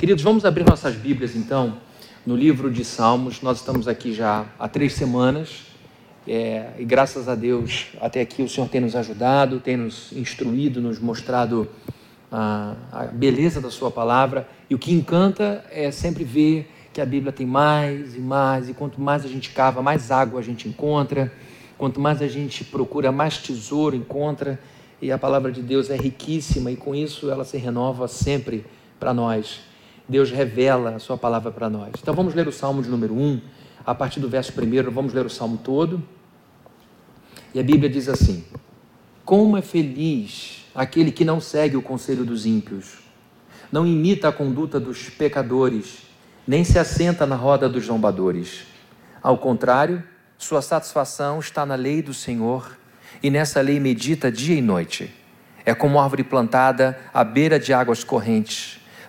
Queridos, vamos abrir nossas Bíblias então no livro de Salmos. Nós estamos aqui já há três semanas é, e graças a Deus até aqui o Senhor tem nos ajudado, tem nos instruído, nos mostrado a, a beleza da Sua palavra. E o que encanta é sempre ver que a Bíblia tem mais e mais, e quanto mais a gente cava, mais água a gente encontra, quanto mais a gente procura, mais tesouro encontra. E a palavra de Deus é riquíssima e com isso ela se renova sempre para nós. Deus revela a sua palavra para nós. Então vamos ler o Salmo de número 1, a partir do verso 1, vamos ler o Salmo todo. E a Bíblia diz assim: Como é feliz aquele que não segue o conselho dos ímpios, não imita a conduta dos pecadores, nem se assenta na roda dos zombadores. Ao contrário, sua satisfação está na lei do Senhor, e nessa lei medita dia e noite. É como árvore plantada à beira de águas correntes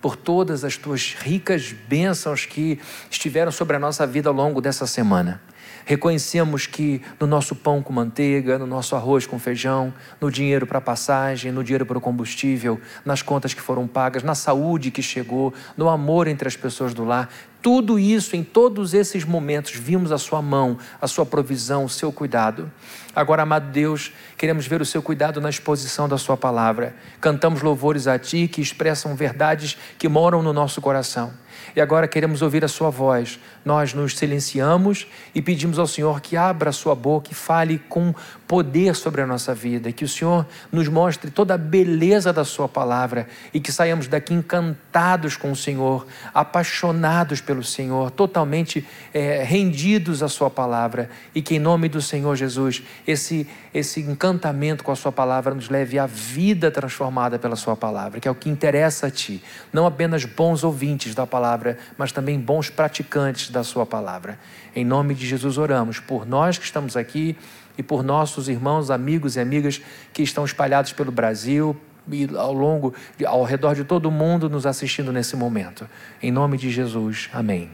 por todas as tuas ricas bênçãos que estiveram sobre a nossa vida ao longo dessa semana. Reconhecemos que no nosso pão com manteiga, no nosso arroz com feijão, no dinheiro para passagem, no dinheiro para o combustível, nas contas que foram pagas, na saúde que chegou, no amor entre as pessoas do lar, tudo isso, em todos esses momentos, vimos a Sua mão, a Sua provisão, o Seu cuidado. Agora, amado Deus, queremos ver o Seu cuidado na exposição da Sua palavra. Cantamos louvores a Ti que expressam verdades que moram no nosso coração e agora queremos ouvir a Sua voz. Nós nos silenciamos e pedimos ao Senhor que abra a Sua boca e fale com poder sobre a nossa vida, que o Senhor nos mostre toda a beleza da Sua palavra e que saiamos daqui encantados com o Senhor, apaixonados pelo Senhor, totalmente é, rendidos à Sua palavra. E que em nome do Senhor Jesus esse, esse encantamento com a Sua palavra nos leve à vida transformada pela Sua palavra, que é o que interessa a Ti, não apenas bons ouvintes da palavra, mas também bons praticantes da Sua palavra. Em nome de Jesus oramos por nós que estamos aqui e por nossos irmãos, amigos e amigas que estão espalhados pelo Brasil e ao longo, ao redor de todo o mundo nos assistindo nesse momento. Em nome de Jesus. Amém.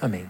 Amém.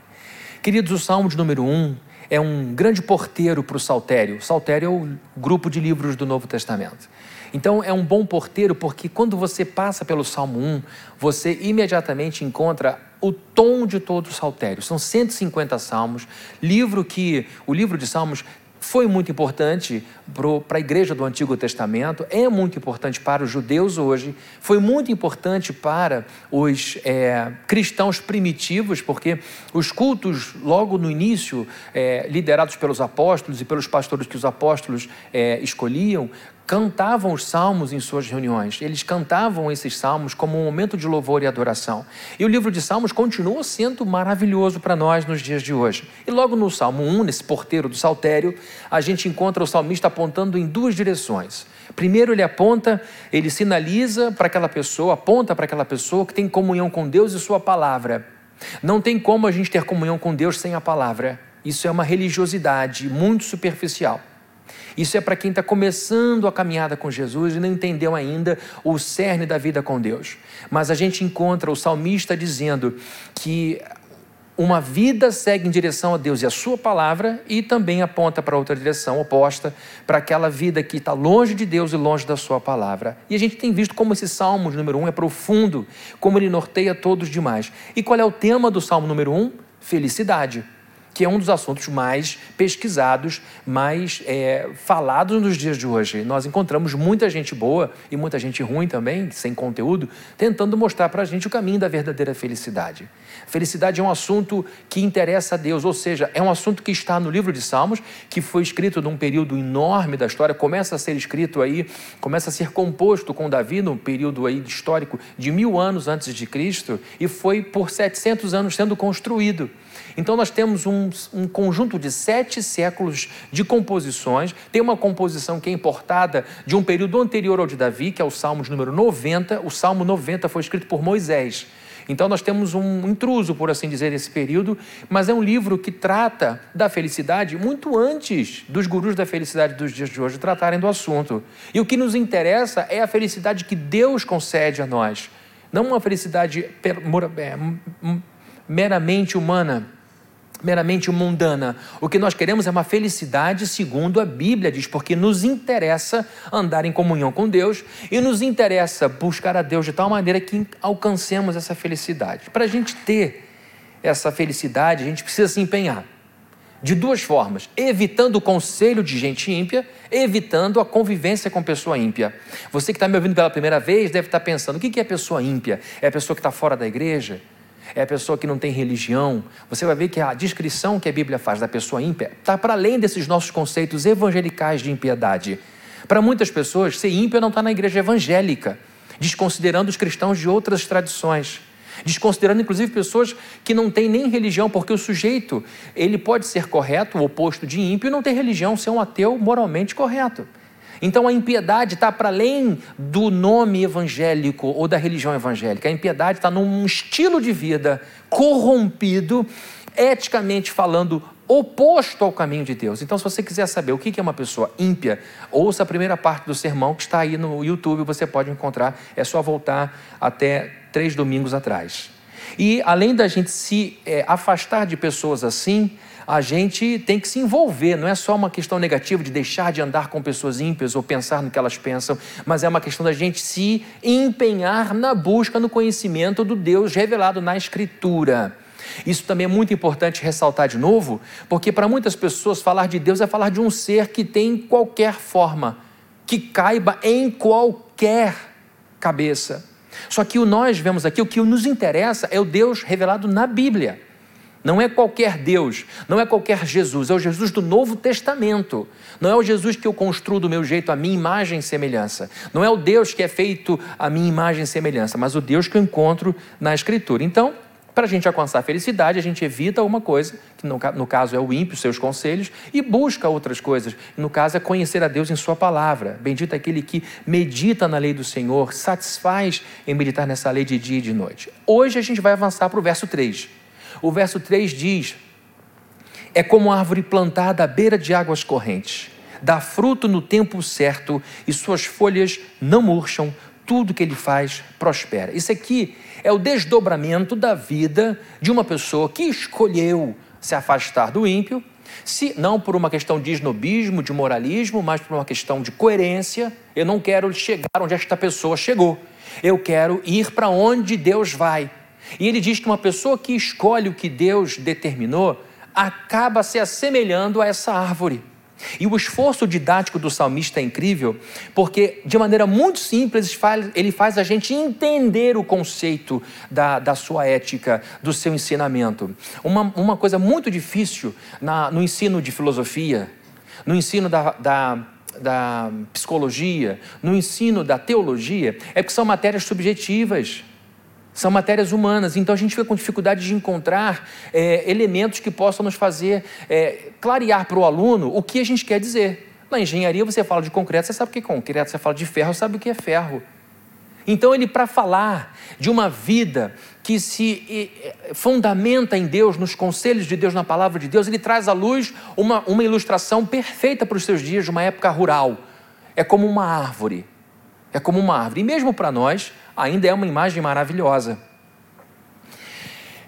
Queridos, o Salmo de número 1 é um grande porteiro para o Saltério. Saltério é o grupo de livros do Novo Testamento. Então é um bom porteiro porque quando você passa pelo Salmo 1, você imediatamente encontra o tom de todo o saltério. São 150 salmos, livro que o livro de Salmos foi muito importante para a igreja do Antigo Testamento, é muito importante para os judeus hoje, foi muito importante para os é, cristãos primitivos, porque os cultos, logo no início, é, liderados pelos apóstolos e pelos pastores que os apóstolos é, escolhiam, cantavam os salmos em suas reuniões. Eles cantavam esses salmos como um momento de louvor e adoração. E o livro de Salmos continua sendo maravilhoso para nós nos dias de hoje. E logo no Salmo 1, nesse porteiro do saltério, a gente encontra o salmista apontando em duas direções. Primeiro, ele aponta, ele sinaliza para aquela pessoa, aponta para aquela pessoa que tem comunhão com Deus e Sua palavra. Não tem como a gente ter comunhão com Deus sem a palavra. Isso é uma religiosidade muito superficial. Isso é para quem está começando a caminhada com Jesus e não entendeu ainda o cerne da vida com Deus. Mas a gente encontra o salmista dizendo que uma vida segue em direção a Deus e a Sua palavra e também aponta para outra direção oposta, para aquela vida que está longe de Deus e longe da Sua palavra. E a gente tem visto como esse salmo número um é profundo, como ele norteia todos demais. E qual é o tema do salmo número um? Felicidade que é um dos assuntos mais pesquisados, mais é, falados nos dias de hoje. Nós encontramos muita gente boa e muita gente ruim também, sem conteúdo, tentando mostrar para a gente o caminho da verdadeira felicidade. Felicidade é um assunto que interessa a Deus, ou seja, é um assunto que está no livro de Salmos, que foi escrito num período enorme da história, começa a ser escrito aí, começa a ser composto com Davi num período aí histórico de mil anos antes de Cristo e foi por 700 anos sendo construído. Então nós temos um, um, conjunto de sete séculos de composições. Tem uma composição que é importada de um período anterior ao de Davi, que é o Salmo de número 90. O Salmo 90 foi escrito por Moisés. Então nós temos um intruso, por assim dizer, nesse período, mas é um livro que trata da felicidade muito antes dos gurus da felicidade dos dias de hoje tratarem do assunto. E o que nos interessa é a felicidade que Deus concede a nós, não uma felicidade é, meramente humana meramente mundana. O que nós queremos é uma felicidade segundo a Bíblia diz, porque nos interessa andar em comunhão com Deus e nos interessa buscar a Deus de tal maneira que alcancemos essa felicidade. Para a gente ter essa felicidade, a gente precisa se empenhar. De duas formas: evitando o conselho de gente ímpia, evitando a convivência com pessoa ímpia. Você que está me ouvindo pela primeira vez deve estar pensando: o que é pessoa ímpia? É a pessoa que está fora da igreja? É a pessoa que não tem religião. Você vai ver que a descrição que a Bíblia faz da pessoa ímpia está para além desses nossos conceitos evangelicais de impiedade. Para muitas pessoas, ser ímpio não está na igreja evangélica, desconsiderando os cristãos de outras tradições desconsiderando inclusive pessoas que não têm nem religião, porque o sujeito ele pode ser correto, o oposto de ímpio, não ter religião, ser um ateu moralmente correto. Então a impiedade está para além do nome evangélico ou da religião evangélica. A impiedade está num estilo de vida corrompido, eticamente falando, oposto ao caminho de Deus. Então, se você quiser saber o que é uma pessoa ímpia, ouça a primeira parte do sermão que está aí no YouTube, você pode encontrar. É só voltar até três domingos atrás. E além da gente se é, afastar de pessoas assim, a gente tem que se envolver, não é só uma questão negativa de deixar de andar com pessoas ímpias ou pensar no que elas pensam, mas é uma questão da gente se empenhar na busca, no conhecimento do Deus revelado na Escritura. Isso também é muito importante ressaltar de novo, porque para muitas pessoas falar de Deus é falar de um ser que tem qualquer forma, que caiba em qualquer cabeça. Só que o nós vemos aqui, o que nos interessa é o Deus revelado na Bíblia. Não é qualquer Deus, não é qualquer Jesus, é o Jesus do Novo Testamento. Não é o Jesus que eu construo do meu jeito, a minha imagem e semelhança. Não é o Deus que é feito a minha imagem e semelhança, mas o Deus que eu encontro na Escritura. Então, para a gente alcançar a felicidade, a gente evita uma coisa, que no, no, caso é o ímpio, seus conselhos, e busca outras coisas. No caso é conhecer a Deus em Sua palavra. Bendito é aquele que medita na lei do Senhor, satisfaz em meditar nessa lei de dia e de noite. Hoje a gente vai avançar para o verso 3. O verso 3 diz: É como árvore plantada à beira de águas correntes, dá fruto no tempo certo e suas folhas não murcham, tudo que ele faz prospera. Isso aqui é o desdobramento da vida de uma pessoa que escolheu se afastar do ímpio, se não por uma questão de esnobismo, de moralismo, mas por uma questão de coerência. Eu não quero chegar onde esta pessoa chegou. Eu quero ir para onde Deus vai. E ele diz que uma pessoa que escolhe o que Deus determinou acaba se assemelhando a essa árvore. E o esforço didático do salmista é incrível, porque de maneira muito simples ele faz a gente entender o conceito da, da sua ética, do seu ensinamento. Uma, uma coisa muito difícil na, no ensino de filosofia, no ensino da, da, da psicologia, no ensino da teologia, é que são matérias subjetivas são matérias humanas, então a gente fica com dificuldade de encontrar é, elementos que possam nos fazer é, clarear para o aluno o que a gente quer dizer. Na engenharia você fala de concreto, você sabe o que é concreto, você fala de ferro, sabe o que é ferro. Então ele, para falar de uma vida que se fundamenta em Deus, nos conselhos de Deus, na palavra de Deus, ele traz à luz uma, uma ilustração perfeita para os seus dias de uma época rural. É como uma árvore. É como uma árvore. E mesmo para nós, ainda é uma imagem maravilhosa.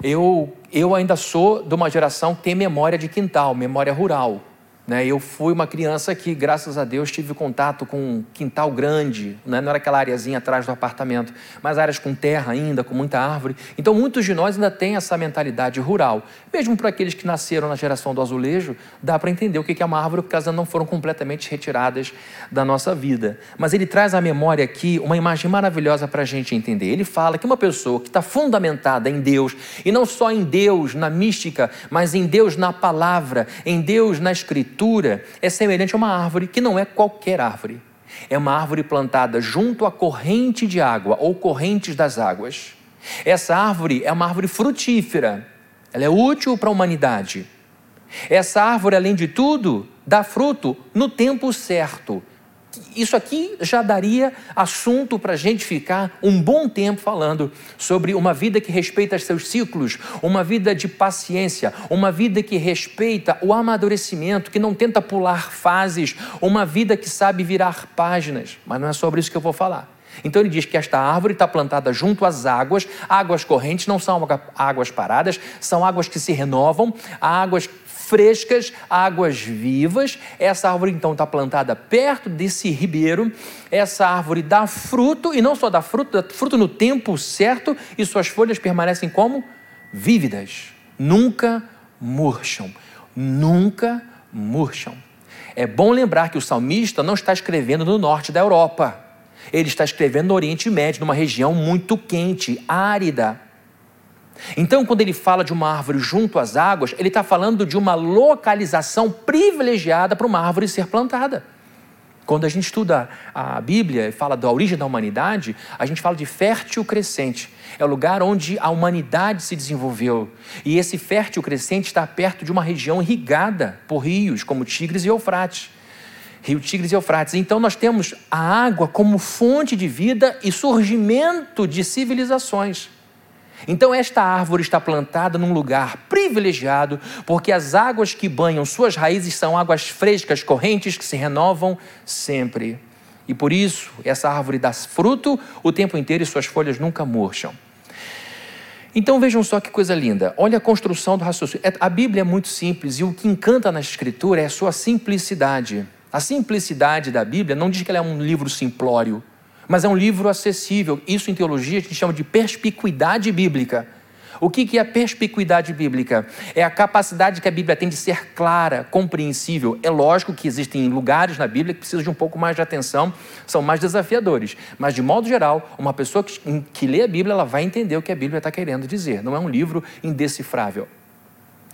Eu, eu ainda sou de uma geração que tem memória de quintal, memória rural. Né? Eu fui uma criança que, graças a Deus, tive contato com um quintal grande, né? não era aquela areazinha atrás do apartamento, mas áreas com terra ainda, com muita árvore. Então, muitos de nós ainda têm essa mentalidade rural. Mesmo para aqueles que nasceram na geração do azulejo, dá para entender o que é uma árvore, porque elas não foram completamente retiradas da nossa vida. Mas ele traz à memória aqui uma imagem maravilhosa para a gente entender. Ele fala que uma pessoa que está fundamentada em Deus, e não só em Deus na mística, mas em Deus na palavra, em Deus na escritura, escritura é semelhante a uma árvore que não é qualquer árvore. É uma árvore plantada junto à corrente de água ou correntes das águas. Essa árvore é uma árvore frutífera. Ela é útil para a humanidade. Essa árvore, além de tudo, dá fruto no tempo certo. Isso aqui já daria assunto para a gente ficar um bom tempo falando sobre uma vida que respeita seus ciclos, uma vida de paciência, uma vida que respeita o amadurecimento, que não tenta pular fases, uma vida que sabe virar páginas. Mas não é sobre isso que eu vou falar. Então ele diz que esta árvore está plantada junto às águas, águas correntes não são águas paradas, são águas que se renovam, águas frescas, águas vivas. Essa árvore então está plantada perto desse ribeiro. Essa árvore dá fruto e não só dá fruto, dá fruto no tempo certo e suas folhas permanecem como vívidas, nunca murcham, nunca murcham. É bom lembrar que o salmista não está escrevendo no norte da Europa. Ele está escrevendo no Oriente Médio, numa região muito quente, árida. Então, quando ele fala de uma árvore junto às águas, ele está falando de uma localização privilegiada para uma árvore ser plantada. Quando a gente estuda a Bíblia e fala da origem da humanidade, a gente fala de fértil crescente. É o lugar onde a humanidade se desenvolveu. E esse fértil crescente está perto de uma região irrigada por rios, como Tigres e Eufrates. Rio Tigres e Eufrates. Então nós temos a água como fonte de vida e surgimento de civilizações. Então, esta árvore está plantada num lugar privilegiado, porque as águas que banham suas raízes são águas frescas, correntes que se renovam sempre. E por isso, essa árvore dá fruto o tempo inteiro e suas folhas nunca murcham. Então vejam só que coisa linda. Olha a construção do raciocínio. É, a Bíblia é muito simples e o que encanta na Escritura é a sua simplicidade. A simplicidade da Bíblia não diz que ela é um livro simplório mas é um livro acessível. Isso em teologia a gente chama de perspicuidade bíblica. O que é a perspicuidade bíblica? É a capacidade que a Bíblia tem de ser clara, compreensível. É lógico que existem lugares na Bíblia que precisam de um pouco mais de atenção, são mais desafiadores. Mas, de modo geral, uma pessoa que, que lê a Bíblia, ela vai entender o que a Bíblia está querendo dizer. Não é um livro indecifrável.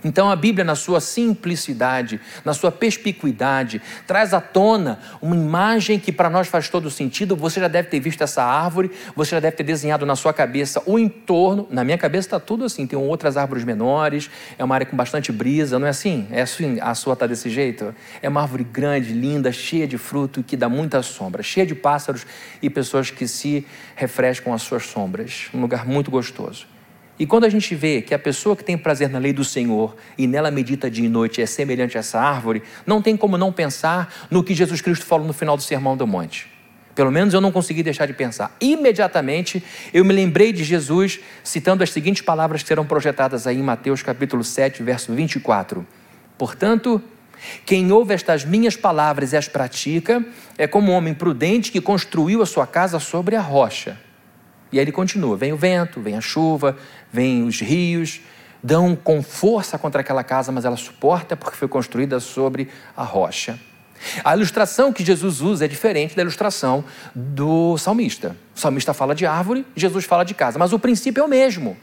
Então a Bíblia, na sua simplicidade, na sua perspicuidade, traz à tona uma imagem que para nós faz todo sentido. Você já deve ter visto essa árvore, você já deve ter desenhado na sua cabeça o entorno. Na minha cabeça está tudo assim: tem outras árvores menores, é uma área com bastante brisa, não é assim? É assim, a sua está desse jeito? É uma árvore grande, linda, cheia de fruto que dá muita sombra, cheia de pássaros e pessoas que se refrescam às suas sombras. Um lugar muito gostoso. E quando a gente vê que a pessoa que tem prazer na lei do Senhor e nela medita dia e noite é semelhante a essa árvore, não tem como não pensar no que Jesus Cristo falou no final do Sermão do Monte. Pelo menos eu não consegui deixar de pensar. Imediatamente eu me lembrei de Jesus citando as seguintes palavras que serão projetadas aí em Mateus capítulo 7, verso 24. Portanto, quem ouve estas minhas palavras e as pratica é como um homem prudente que construiu a sua casa sobre a rocha. E aí ele continua: vem o vento, vem a chuva, vem os rios, dão com força contra aquela casa, mas ela suporta porque foi construída sobre a rocha. A ilustração que Jesus usa é diferente da ilustração do salmista. O salmista fala de árvore, Jesus fala de casa, mas o princípio é o mesmo.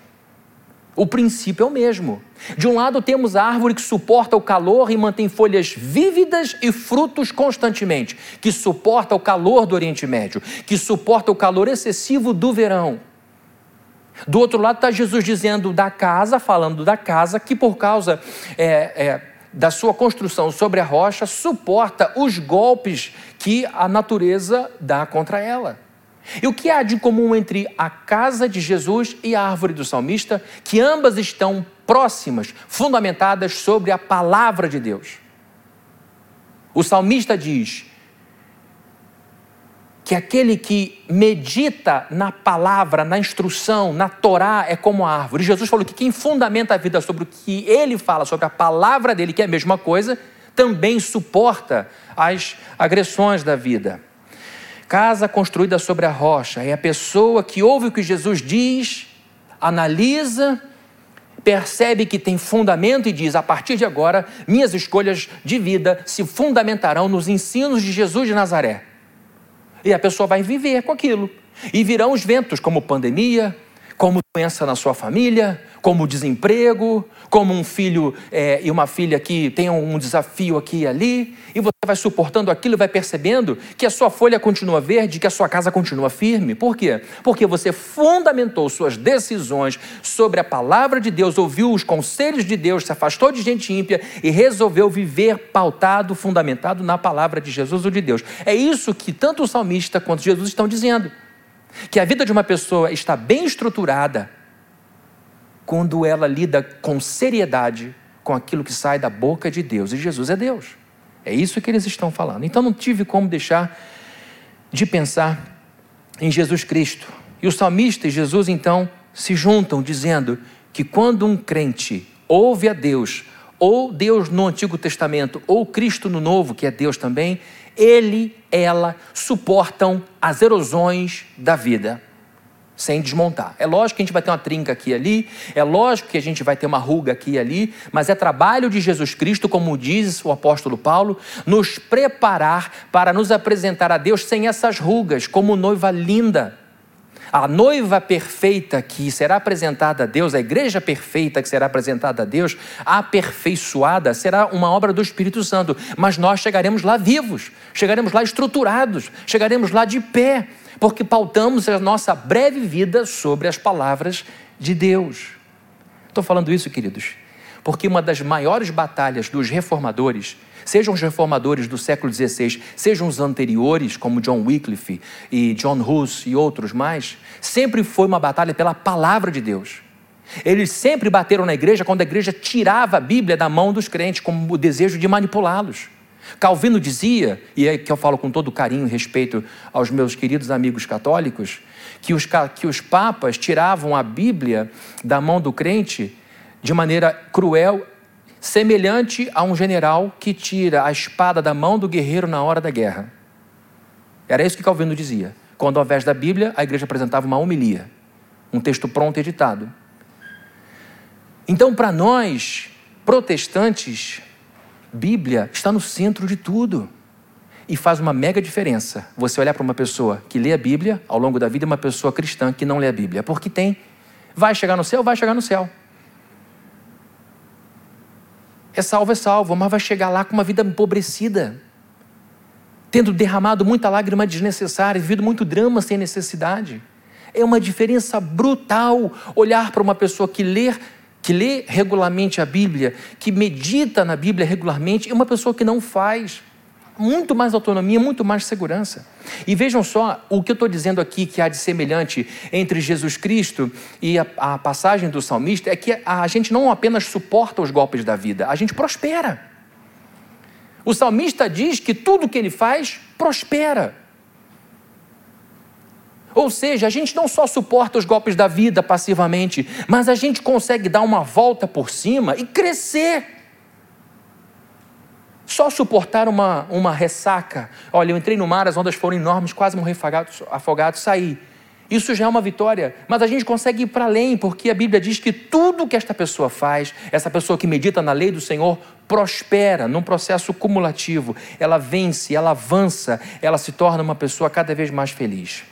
O princípio é o mesmo. De um lado, temos a árvore que suporta o calor e mantém folhas vívidas e frutos constantemente, que suporta o calor do Oriente Médio, que suporta o calor excessivo do verão. Do outro lado está Jesus dizendo da casa, falando da casa, que por causa é, é, da sua construção sobre a rocha, suporta os golpes que a natureza dá contra ela. E o que há de comum entre a casa de Jesus e a árvore do salmista? Que ambas estão próximas, fundamentadas sobre a palavra de Deus. O salmista diz que aquele que medita na palavra, na instrução, na Torá, é como a árvore. Jesus falou que quem fundamenta a vida sobre o que ele fala, sobre a palavra dele, que é a mesma coisa, também suporta as agressões da vida. Casa construída sobre a rocha é a pessoa que ouve o que Jesus diz, analisa, percebe que tem fundamento e diz: a partir de agora, minhas escolhas de vida se fundamentarão nos ensinos de Jesus de Nazaré. E a pessoa vai viver com aquilo. E virão os ventos, como pandemia, como doença na sua família, como desemprego, como um filho é, e uma filha que tem um desafio aqui e ali, e você vai suportando aquilo e vai percebendo que a sua folha continua verde, que a sua casa continua firme. Por quê? Porque você fundamentou suas decisões sobre a palavra de Deus, ouviu os conselhos de Deus, se afastou de gente ímpia e resolveu viver pautado, fundamentado na palavra de Jesus ou de Deus. É isso que tanto o salmista quanto Jesus estão dizendo que a vida de uma pessoa está bem estruturada quando ela lida com seriedade com aquilo que sai da boca de Deus. E Jesus é Deus. É isso que eles estão falando. Então não tive como deixar de pensar em Jesus Cristo. E o salmista e Jesus então se juntam dizendo que quando um crente ouve a Deus, ou Deus no Antigo Testamento, ou Cristo no Novo, que é Deus também, ele, ela suportam as erosões da vida sem desmontar. É lógico que a gente vai ter uma trinca aqui e ali, é lógico que a gente vai ter uma ruga aqui e ali, mas é trabalho de Jesus Cristo, como diz o apóstolo Paulo, nos preparar para nos apresentar a Deus sem essas rugas, como noiva linda. A noiva perfeita que será apresentada a Deus, a igreja perfeita que será apresentada a Deus, aperfeiçoada, será uma obra do Espírito Santo. Mas nós chegaremos lá vivos, chegaremos lá estruturados, chegaremos lá de pé, porque pautamos a nossa breve vida sobre as palavras de Deus. Estou falando isso, queridos, porque uma das maiores batalhas dos reformadores Sejam os reformadores do século XVI, sejam os anteriores, como John Wycliffe e John Hus e outros mais, sempre foi uma batalha pela palavra de Deus. Eles sempre bateram na igreja quando a igreja tirava a Bíblia da mão dos crentes, com o desejo de manipulá-los. Calvino dizia, e é que eu falo com todo carinho e respeito aos meus queridos amigos católicos, que os, que os papas tiravam a Bíblia da mão do crente de maneira cruel semelhante a um general que tira a espada da mão do guerreiro na hora da guerra. Era isso que Calvino dizia. Quando, ao invés da Bíblia, a igreja apresentava uma homilia, um texto pronto editado. Então, para nós, protestantes, Bíblia está no centro de tudo. E faz uma mega diferença você olhar para uma pessoa que lê a Bíblia ao longo da vida e uma pessoa cristã que não lê a Bíblia. Porque tem. Vai chegar no céu? Vai chegar no céu é salvo, é salvo, mas vai chegar lá com uma vida empobrecida, tendo derramado muita lágrima desnecessária, vivido muito drama sem necessidade. É uma diferença brutal olhar para uma pessoa que lê, que lê regularmente a Bíblia, que medita na Bíblia regularmente, e uma pessoa que não faz muito mais autonomia, muito mais segurança. E vejam só o que eu estou dizendo aqui que há de semelhante entre Jesus Cristo e a, a passagem do salmista é que a, a gente não apenas suporta os golpes da vida, a gente prospera. O salmista diz que tudo que ele faz prospera. Ou seja, a gente não só suporta os golpes da vida passivamente, mas a gente consegue dar uma volta por cima e crescer. Só suportar uma, uma ressaca. Olha, eu entrei no mar, as ondas foram enormes, quase morri afogado, afogado saí. Isso já é uma vitória, mas a gente consegue ir para além, porque a Bíblia diz que tudo que esta pessoa faz, essa pessoa que medita na lei do Senhor, prospera num processo cumulativo. Ela vence, ela avança, ela se torna uma pessoa cada vez mais feliz.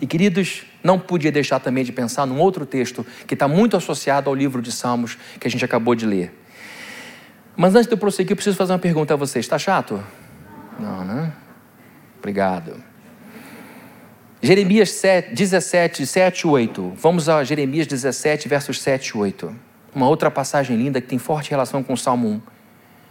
E queridos, não podia deixar também de pensar num outro texto que está muito associado ao livro de Salmos que a gente acabou de ler. Mas antes de eu prosseguir, eu preciso fazer uma pergunta a vocês. Está chato? Não, né? Obrigado. Jeremias 7, 17, 7 e 8. Vamos a Jeremias 17, versos 7 e 8. Uma outra passagem linda que tem forte relação com o Salmo 1.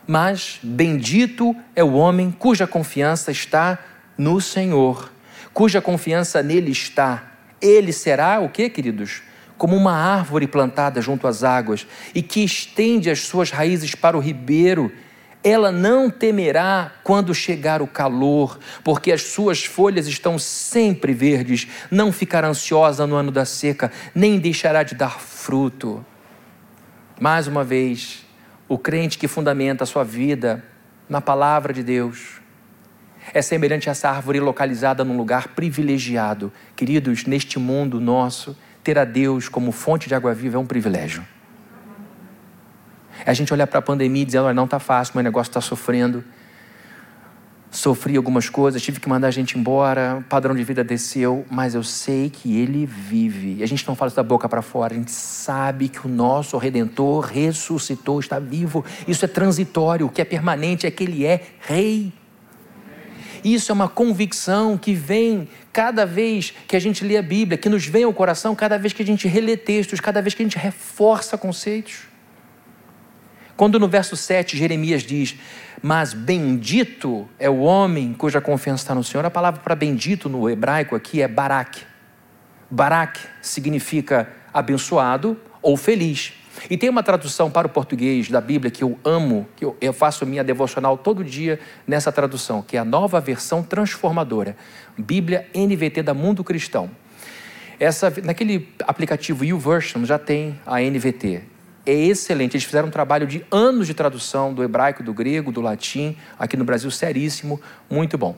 Mas bendito é o homem cuja confiança está no Senhor, cuja confiança nele está. Ele será o que, queridos? Como uma árvore plantada junto às águas e que estende as suas raízes para o ribeiro. Ela não temerá quando chegar o calor, porque as suas folhas estão sempre verdes, não ficará ansiosa no ano da seca, nem deixará de dar fruto. Mais uma vez, o crente que fundamenta a sua vida na palavra de Deus é semelhante a essa árvore localizada num lugar privilegiado. Queridos, neste mundo nosso, ter a Deus como fonte de água viva é um privilégio. É a gente olhar para a pandemia e dizer, olha, não está fácil, meu negócio está sofrendo. sofri algumas coisas, tive que mandar a gente embora, o padrão de vida desceu, mas eu sei que ele vive. E a gente não fala isso da boca para fora, a gente sabe que o nosso redentor ressuscitou, está vivo. Isso é transitório, o que é permanente é que ele é rei. Isso é uma convicção que vem cada vez que a gente lê a Bíblia, que nos vem ao coração cada vez que a gente relê textos, cada vez que a gente reforça conceitos. Quando no verso 7 Jeremias diz: Mas bendito é o homem cuja confiança está no Senhor, a palavra para bendito no hebraico aqui é barak. Barak significa abençoado ou feliz. E tem uma tradução para o português da Bíblia que eu amo, que eu, eu faço minha devocional todo dia nessa tradução, que é a nova versão transformadora. Bíblia NVT da Mundo Cristão. Essa, naquele aplicativo YouVersion já tem a NVT. É excelente. Eles fizeram um trabalho de anos de tradução do hebraico, do grego, do latim, aqui no Brasil, seríssimo, muito bom.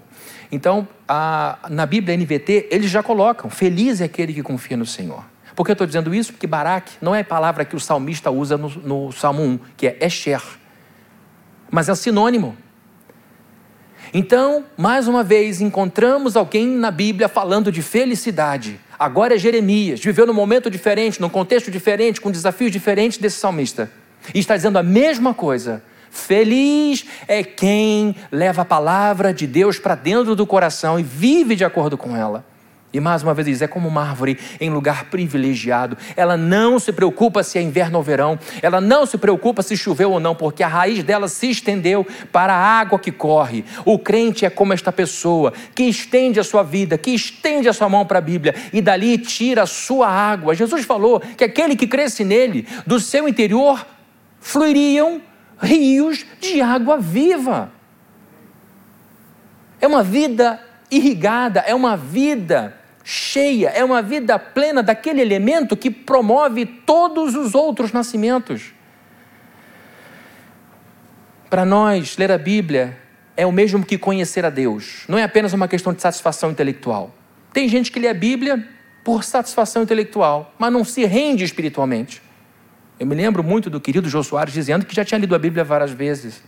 Então, a, na Bíblia NVT, eles já colocam: Feliz é aquele que confia no Senhor. Por que eu estou dizendo isso? Porque Barak não é a palavra que o salmista usa no, no Salmo 1, que é Esher, mas é sinônimo. Então, mais uma vez, encontramos alguém na Bíblia falando de felicidade. Agora é Jeremias, viveu num momento diferente, num contexto diferente, com desafios diferentes desse salmista. E está dizendo a mesma coisa. Feliz é quem leva a palavra de Deus para dentro do coração e vive de acordo com ela. E mais uma vez diz: é como uma árvore em lugar privilegiado. Ela não se preocupa se é inverno ou verão, ela não se preocupa se choveu ou não, porque a raiz dela se estendeu para a água que corre. O crente é como esta pessoa que estende a sua vida, que estende a sua mão para a Bíblia e dali tira a sua água. Jesus falou que aquele que cresce nele, do seu interior fluiriam rios de água viva. É uma vida irrigada, é uma vida cheia, é uma vida plena daquele elemento que promove todos os outros nascimentos. Para nós, ler a Bíblia é o mesmo que conhecer a Deus, não é apenas uma questão de satisfação intelectual. Tem gente que lê a Bíblia por satisfação intelectual, mas não se rende espiritualmente. Eu me lembro muito do querido Jô Soares dizendo que já tinha lido a Bíblia várias vezes.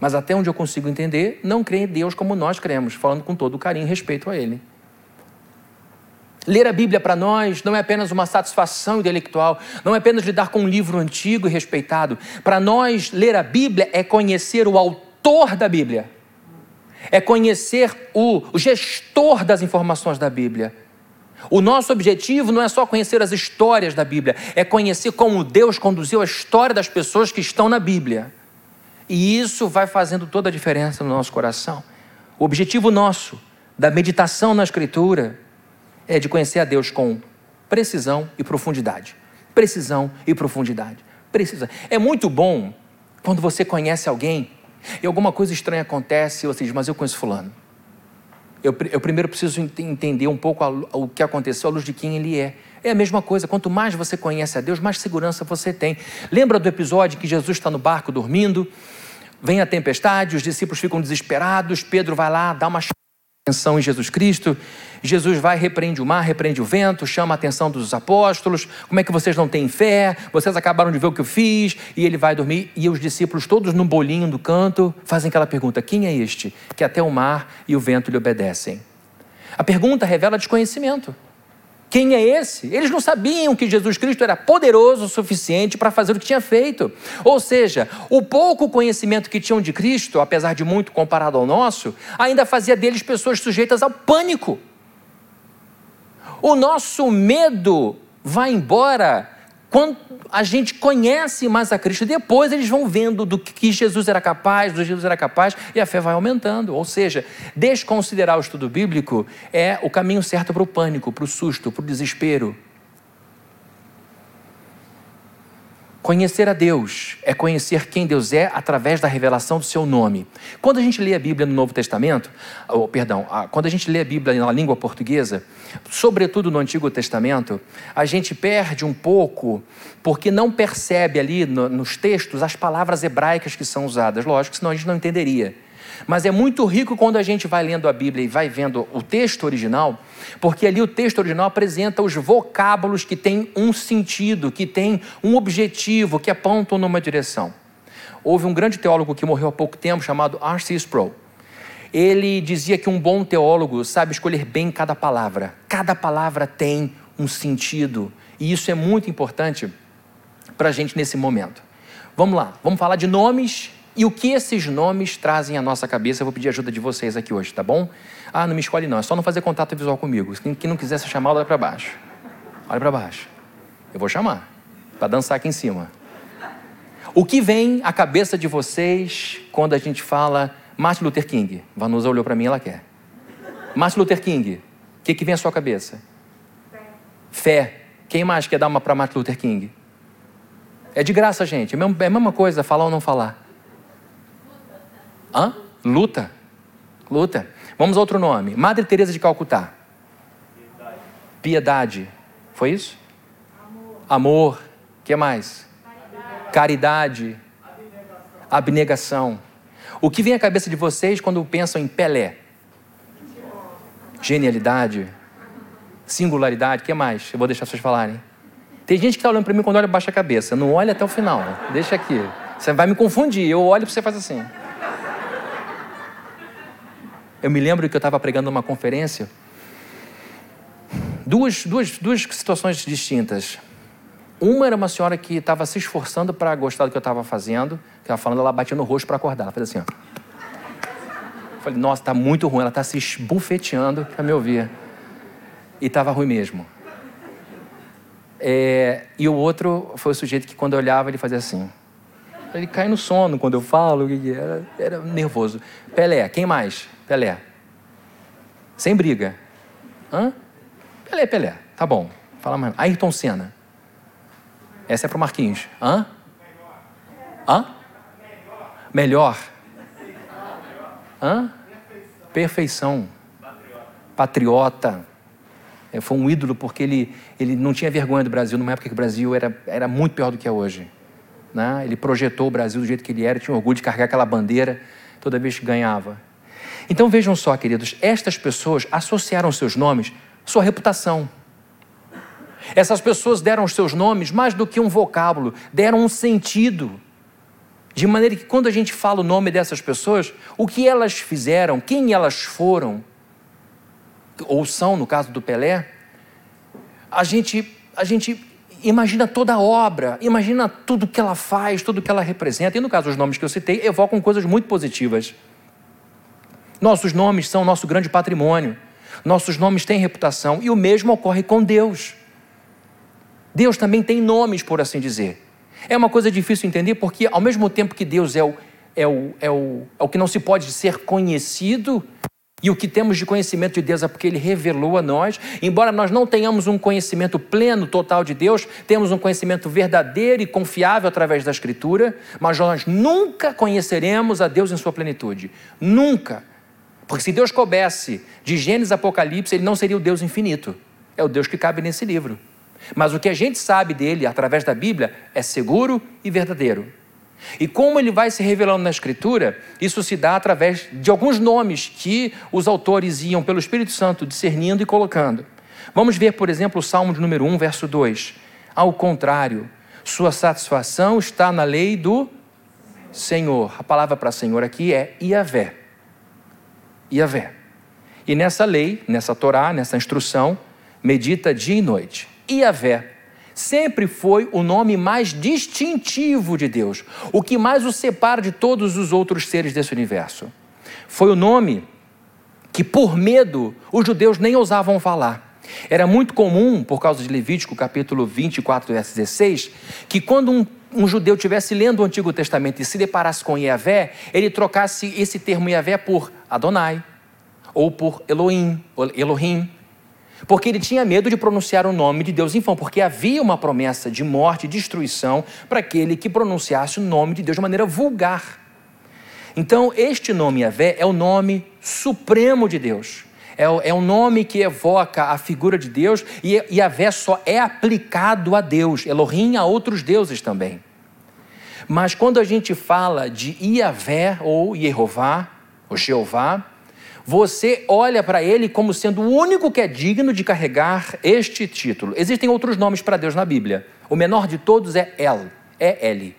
Mas até onde eu consigo entender, não crê em Deus como nós cremos, falando com todo carinho e respeito a Ele. Ler a Bíblia para nós não é apenas uma satisfação intelectual, não é apenas lidar com um livro antigo e respeitado. Para nós, ler a Bíblia é conhecer o autor da Bíblia, é conhecer o, gestor das informações da Bíblia. O nosso objetivo não é só conhecer as histórias da Bíblia, é conhecer como Deus conduziu a história das pessoas que estão na Bíblia. E isso vai fazendo toda a diferença no nosso coração. O objetivo nosso da meditação na Escritura é de conhecer a Deus com precisão e profundidade. Precisão e profundidade. Precisa. É muito bom quando você conhece alguém e alguma coisa estranha acontece e você diz, mas eu conheço fulano. Eu, eu primeiro preciso entender um pouco a, o que aconteceu à luz de quem ele é. É a mesma coisa, quanto mais você conhece a Deus, mais segurança você tem. Lembra do episódio que Jesus está no barco dormindo, vem a tempestade, os discípulos ficam desesperados, Pedro vai lá, dá uma atenção em Jesus Cristo. Jesus vai, repreende o mar, repreende o vento, chama a atenção dos apóstolos. Como é que vocês não têm fé? Vocês acabaram de ver o que eu fiz. E ele vai dormir. E os discípulos, todos no bolinho do canto, fazem aquela pergunta: Quem é este que até o mar e o vento lhe obedecem? A pergunta revela desconhecimento. Quem é esse? Eles não sabiam que Jesus Cristo era poderoso o suficiente para fazer o que tinha feito. Ou seja, o pouco conhecimento que tinham de Cristo, apesar de muito comparado ao nosso, ainda fazia deles pessoas sujeitas ao pânico. O nosso medo vai embora quando a gente conhece mais a Cristo, depois eles vão vendo do que Jesus era capaz, do que Jesus era capaz, e a fé vai aumentando. Ou seja, desconsiderar o estudo bíblico é o caminho certo para o pânico, para o susto, para o desespero. Conhecer a Deus é conhecer quem Deus é através da revelação do seu nome. Quando a gente lê a Bíblia no Novo Testamento, ou, perdão, quando a gente lê a Bíblia na língua portuguesa, sobretudo no Antigo Testamento, a gente perde um pouco porque não percebe ali no, nos textos as palavras hebraicas que são usadas. Lógico, senão a gente não entenderia. Mas é muito rico quando a gente vai lendo a Bíblia e vai vendo o texto original, porque ali o texto original apresenta os vocábulos que têm um sentido, que têm um objetivo, que apontam numa direção. Houve um grande teólogo que morreu há pouco tempo chamado R.C. Sproul. ele dizia que um bom teólogo sabe escolher bem cada palavra. Cada palavra tem um sentido. E isso é muito importante para a gente nesse momento. Vamos lá, vamos falar de nomes e o que esses nomes trazem à nossa cabeça. Eu vou pedir ajuda de vocês aqui hoje, tá bom? Ah, não me escolhe não, é só não fazer contato visual comigo. Quem não quiser ser chamado, olha para baixo. Olha para baixo. Eu vou chamar, para dançar aqui em cima. O que vem à cabeça de vocês quando a gente fala Martin Luther King? Vanusa olhou para mim, ela quer. Martin Luther King, o que, que vem à sua cabeça? Fé. Fé. Quem mais quer dar uma para Martin Luther King? É de graça, gente. É a mesma coisa, falar ou não falar. Hã? Luta. Luta. Vamos a outro nome. Madre Teresa de Calcutá. Piedade. Piedade. Foi isso? Amor. O que mais? caridade, abnegação. abnegação. O que vem à cabeça de vocês quando pensam em Pelé? Genialidade, singularidade, o que mais? Eu vou deixar vocês falarem. Tem gente que está olhando para mim quando olha baixa a cabeça. Não olha até o final. Deixa aqui. Você vai me confundir. Eu olho para você faz assim. Eu me lembro que eu estava pregando numa conferência. Duas, duas, duas situações distintas. Uma era uma senhora que estava se esforçando para gostar do que eu estava fazendo. Que ela falando, ela batia no rosto para acordar. Ela fez assim, ó. falei, nossa, está muito ruim. Ela está se esbufeteando para me ouvir. E estava ruim mesmo. É, e o outro foi o sujeito que, quando eu olhava, ele fazia assim. Ele cai no sono quando eu falo. Era, era nervoso. Pelé, quem mais? Pelé. Sem briga. Hã? Pelé, Pelé. Tá bom. Fala mais. Ayrton Senna. Essa é para o Marquinhos. Hã? Hã? Melhor. Hã? Perfeição. Patriota. É, foi um ídolo porque ele, ele não tinha vergonha do Brasil numa época que o Brasil era, era muito pior do que é hoje. Né? Ele projetou o Brasil do jeito que ele era, tinha orgulho de carregar aquela bandeira toda vez que ganhava. Então vejam só, queridos, estas pessoas associaram seus nomes à sua reputação. Essas pessoas deram os seus nomes mais do que um vocábulo, deram um sentido. De maneira que quando a gente fala o nome dessas pessoas, o que elas fizeram, quem elas foram, ou são, no caso do Pelé, a gente, a gente imagina toda a obra, imagina tudo que ela faz, tudo que ela representa. E no caso, os nomes que eu citei evocam coisas muito positivas. Nossos nomes são nosso grande patrimônio, nossos nomes têm reputação, e o mesmo ocorre com Deus. Deus também tem nomes, por assim dizer. É uma coisa difícil entender porque, ao mesmo tempo que Deus é o, é o, é o, é o que não se pode ser conhecido, e o que temos de conhecimento de Deus é porque Ele revelou a nós. Embora nós não tenhamos um conhecimento pleno, total de Deus, temos um conhecimento verdadeiro e confiável através da Escritura, mas nós nunca conheceremos a Deus em sua plenitude. Nunca. Porque se Deus coubesse de Gênesis a Apocalipse, Ele não seria o Deus infinito. É o Deus que cabe nesse livro. Mas o que a gente sabe dele através da Bíblia é seguro e verdadeiro. E como ele vai se revelando na Escritura, isso se dá através de alguns nomes que os autores iam pelo Espírito Santo discernindo e colocando. Vamos ver, por exemplo, o Salmo de número 1, verso 2. Ao contrário, sua satisfação está na lei do Senhor. A palavra para Senhor aqui é Iavé. Iavé. E nessa lei, nessa Torá, nessa instrução, medita dia e noite. Iavé sempre foi o nome mais distintivo de Deus, o que mais o separa de todos os outros seres desse universo. Foi o nome que, por medo, os judeus nem ousavam falar. Era muito comum, por causa de Levítico capítulo 24, verso 16, que quando um, um judeu estivesse lendo o Antigo Testamento e se deparasse com Iavé, ele trocasse esse termo Iavé por Adonai, ou por Elohim, Elohim, porque ele tinha medo de pronunciar o nome de Deus em vão, porque havia uma promessa de morte e destruição para aquele que pronunciasse o nome de Deus de maneira vulgar. Então, este nome Yahvé é o nome supremo de Deus. É é o nome que evoca a figura de Deus e Yahvé só é aplicado a Deus, Elohim a outros deuses também. Mas quando a gente fala de Iavé ou Jeová, ou Jeová, você olha para ele como sendo o único que é digno de carregar este título. Existem outros nomes para Deus na Bíblia. O menor de todos é El, é Ele.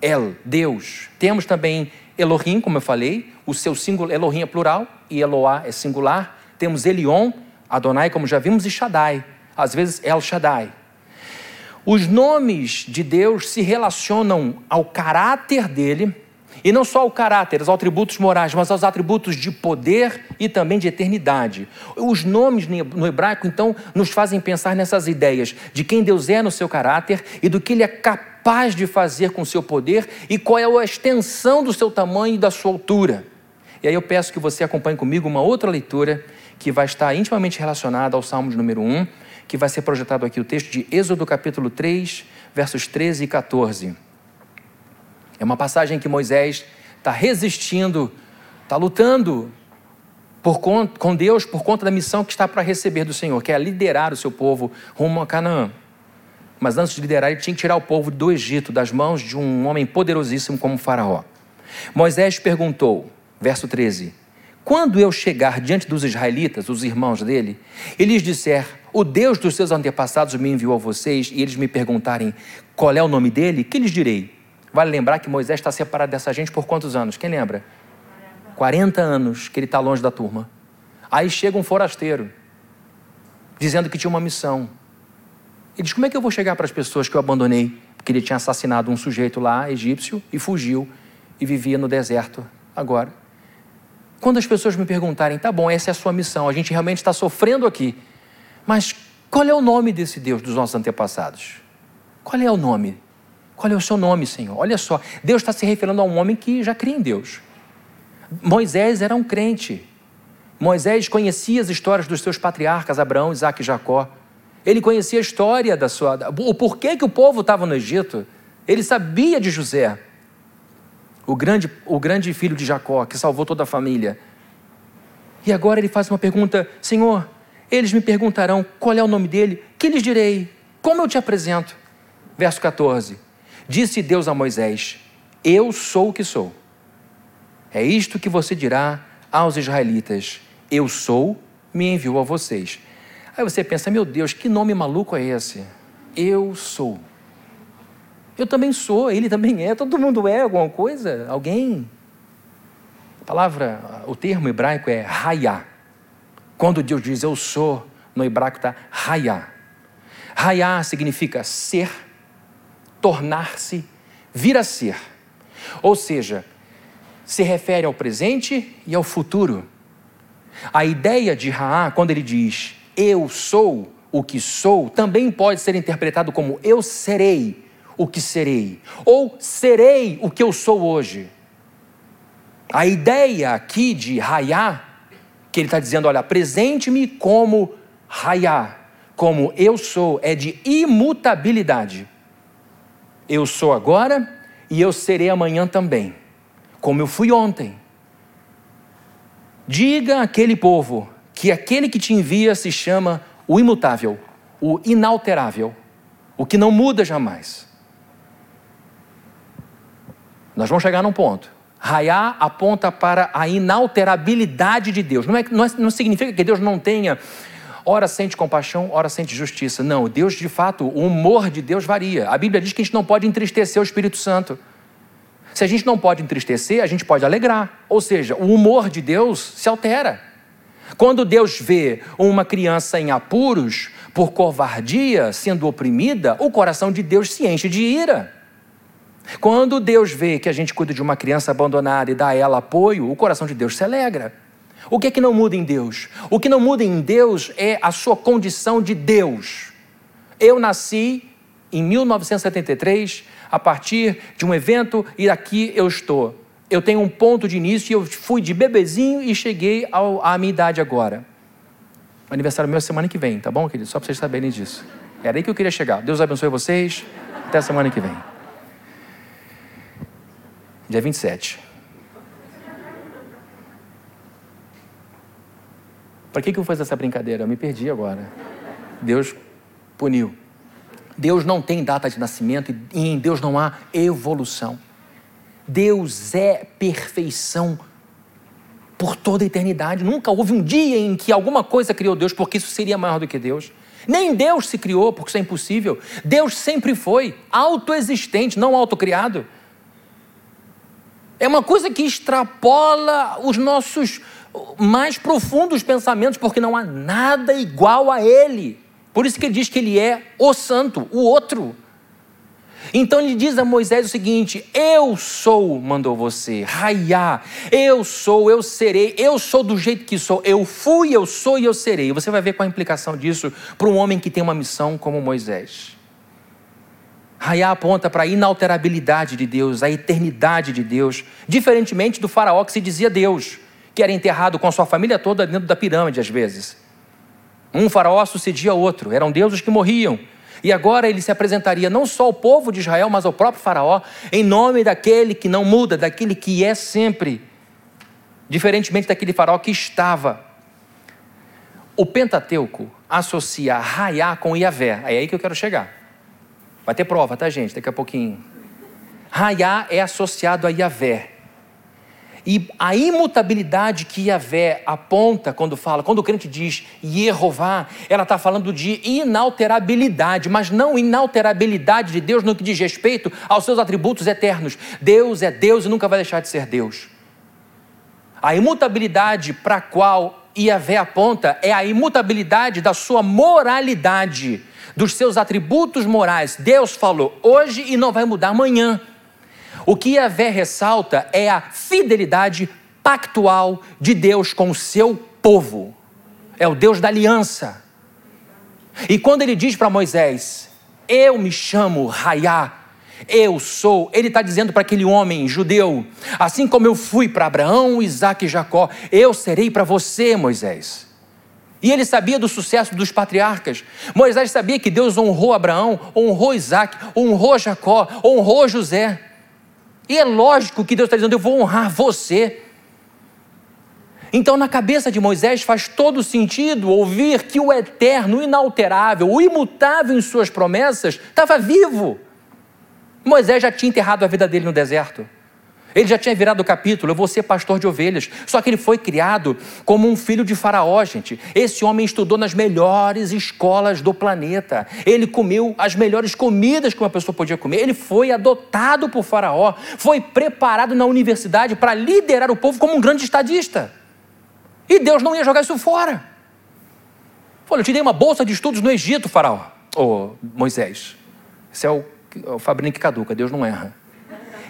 El, Deus. Temos também Elohim, como eu falei, o seu singular, Elohim é plural e Eloá é singular. Temos Elion, Adonai, como já vimos, e Shaddai, às vezes El Shaddai. Os nomes de Deus se relacionam ao caráter dele, e não só ao caráter, aos atributos morais, mas aos atributos de poder e também de eternidade. Os nomes no hebraico, então, nos fazem pensar nessas ideias de quem Deus é no seu caráter e do que ele é capaz de fazer com o seu poder e qual é a extensão do seu tamanho e da sua altura. E aí eu peço que você acompanhe comigo uma outra leitura que vai estar intimamente relacionada ao Salmo de número 1, que vai ser projetado aqui o texto de Êxodo capítulo 3, versos 13 e 14. É uma passagem que Moisés está resistindo, está lutando por, com Deus por conta da missão que está para receber do Senhor, que é liderar o seu povo rumo a Canaã. Mas antes de liderar, ele tinha que tirar o povo do Egito, das mãos de um homem poderosíssimo como Faraó. Moisés perguntou, verso 13: Quando eu chegar diante dos israelitas, os irmãos dele, e lhes disser: O Deus dos seus antepassados me enviou a vocês, e eles me perguntarem qual é o nome dele, que lhes direi? Vale lembrar que Moisés está separado dessa gente por quantos anos? Quem lembra? 40 anos que ele está longe da turma. Aí chega um forasteiro, dizendo que tinha uma missão. Ele diz: Como é que eu vou chegar para as pessoas que eu abandonei? Porque ele tinha assassinado um sujeito lá, egípcio, e fugiu e vivia no deserto agora. Quando as pessoas me perguntarem, tá bom, essa é a sua missão, a gente realmente está sofrendo aqui, mas qual é o nome desse Deus dos nossos antepassados? Qual é o nome? Qual é o seu nome, Senhor? Olha só, Deus está se referindo a um homem que já cria em Deus. Moisés era um crente. Moisés conhecia as histórias dos seus patriarcas, Abraão, Isaac e Jacó. Ele conhecia a história da sua. o porquê que o povo estava no Egito. Ele sabia de José, o grande, o grande filho de Jacó, que salvou toda a família. E agora ele faz uma pergunta: Senhor, eles me perguntarão qual é o nome dele, que lhes direi? Como eu te apresento? Verso 14. Disse Deus a Moisés: Eu sou o que sou. É isto que você dirá aos israelitas: Eu sou, me enviou a vocês. Aí você pensa: Meu Deus, que nome maluco é esse? Eu sou. Eu também sou, ele também é, todo mundo é alguma coisa? Alguém? A palavra, o termo hebraico é raya. Quando Deus diz eu sou, no hebraico está raya. Raya significa ser tornar-se, vir a ser. Ou seja, se refere ao presente e ao futuro. A ideia de Raá, quando ele diz eu sou o que sou, também pode ser interpretado como eu serei o que serei, ou serei o que eu sou hoje. A ideia aqui de Raiá, que ele está dizendo, olha, presente-me como Raiá, como eu sou, é de imutabilidade. Eu sou agora e eu serei amanhã também, como eu fui ontem. Diga àquele povo que aquele que te envia se chama o imutável, o inalterável, o que não muda jamais. Nós vamos chegar num ponto. Raiá aponta para a inalterabilidade de Deus. Não, é, não, é, não significa que Deus não tenha ora sente compaixão, ora sente justiça. Não, Deus, de fato, o humor de Deus varia. A Bíblia diz que a gente não pode entristecer o Espírito Santo. Se a gente não pode entristecer, a gente pode alegrar. Ou seja, o humor de Deus se altera. Quando Deus vê uma criança em apuros por covardia sendo oprimida, o coração de Deus se enche de ira. Quando Deus vê que a gente cuida de uma criança abandonada e dá a ela apoio, o coração de Deus se alegra. O que é que não muda em Deus? O que não muda em Deus é a sua condição de Deus. Eu nasci em 1973 a partir de um evento e aqui eu estou. Eu tenho um ponto de início e eu fui de bebezinho e cheguei ao, à minha idade agora. Aniversário meu é semana que vem, tá bom, querido? Só para vocês saberem disso. Era aí que eu queria chegar. Deus abençoe vocês. Até semana que vem. Dia 27. Para que, que eu fiz essa brincadeira? Eu me perdi agora. Deus puniu. Deus não tem data de nascimento e em Deus não há evolução. Deus é perfeição por toda a eternidade. Nunca houve um dia em que alguma coisa criou Deus, porque isso seria maior do que Deus. Nem Deus se criou, porque isso é impossível. Deus sempre foi autoexistente, não autocriado. É uma coisa que extrapola os nossos mais profundos pensamentos, porque não há nada igual a Ele. Por isso que ele diz que Ele é o Santo, o outro. Então ele diz a Moisés o seguinte: Eu sou, mandou você, raiar, eu sou, eu serei, eu sou do jeito que sou, eu fui, eu sou e eu serei. Você vai ver qual a implicação disso para um homem que tem uma missão como Moisés. Raiá aponta para a inalterabilidade de Deus, a eternidade de Deus, diferentemente do faraó que se dizia Deus, que era enterrado com a sua família toda dentro da pirâmide às vezes. Um faraó sucedia outro, eram deuses que morriam. E agora ele se apresentaria não só ao povo de Israel, mas ao próprio faraó, em nome daquele que não muda, daquele que é sempre, diferentemente daquele faraó que estava. O Pentateuco associa Raiá com Iavé, é aí que eu quero chegar. Vai ter prova, tá, gente? Daqui a pouquinho. Raiá é associado a Iavé. E a imutabilidade que Yahvé aponta quando fala, quando o crente diz Yehová, ela está falando de inalterabilidade, mas não inalterabilidade de Deus no que diz respeito aos seus atributos eternos. Deus é Deus e nunca vai deixar de ser Deus. A imutabilidade para a qual Yahvé aponta é a imutabilidade da sua moralidade dos seus atributos morais. Deus falou hoje e não vai mudar amanhã. O que Yahvé ressalta é a fidelidade pactual de Deus com o seu povo. É o Deus da aliança. E quando ele diz para Moisés: Eu me chamo Raiá, eu sou, ele está dizendo para aquele homem judeu: Assim como eu fui para Abraão, Isaac e Jacó, eu serei para você, Moisés. E ele sabia do sucesso dos patriarcas. Moisés sabia que Deus honrou Abraão, honrou Isaac, honrou Jacó, honrou José. E é lógico que Deus está dizendo: Eu vou honrar você. Então, na cabeça de Moisés faz todo sentido ouvir que o eterno, inalterável, o imutável em suas promessas estava vivo. Moisés já tinha enterrado a vida dele no deserto. Ele já tinha virado o capítulo, eu vou ser pastor de ovelhas. Só que ele foi criado como um filho de Faraó, gente. Esse homem estudou nas melhores escolas do planeta. Ele comeu as melhores comidas que uma pessoa podia comer. Ele foi adotado por Faraó. Foi preparado na universidade para liderar o povo como um grande estadista. E Deus não ia jogar isso fora. Falou, eu te dei uma bolsa de estudos no Egito, Faraó. Ô, oh, Moisés. Esse é o, o Fabrinho que caduca, Deus não erra.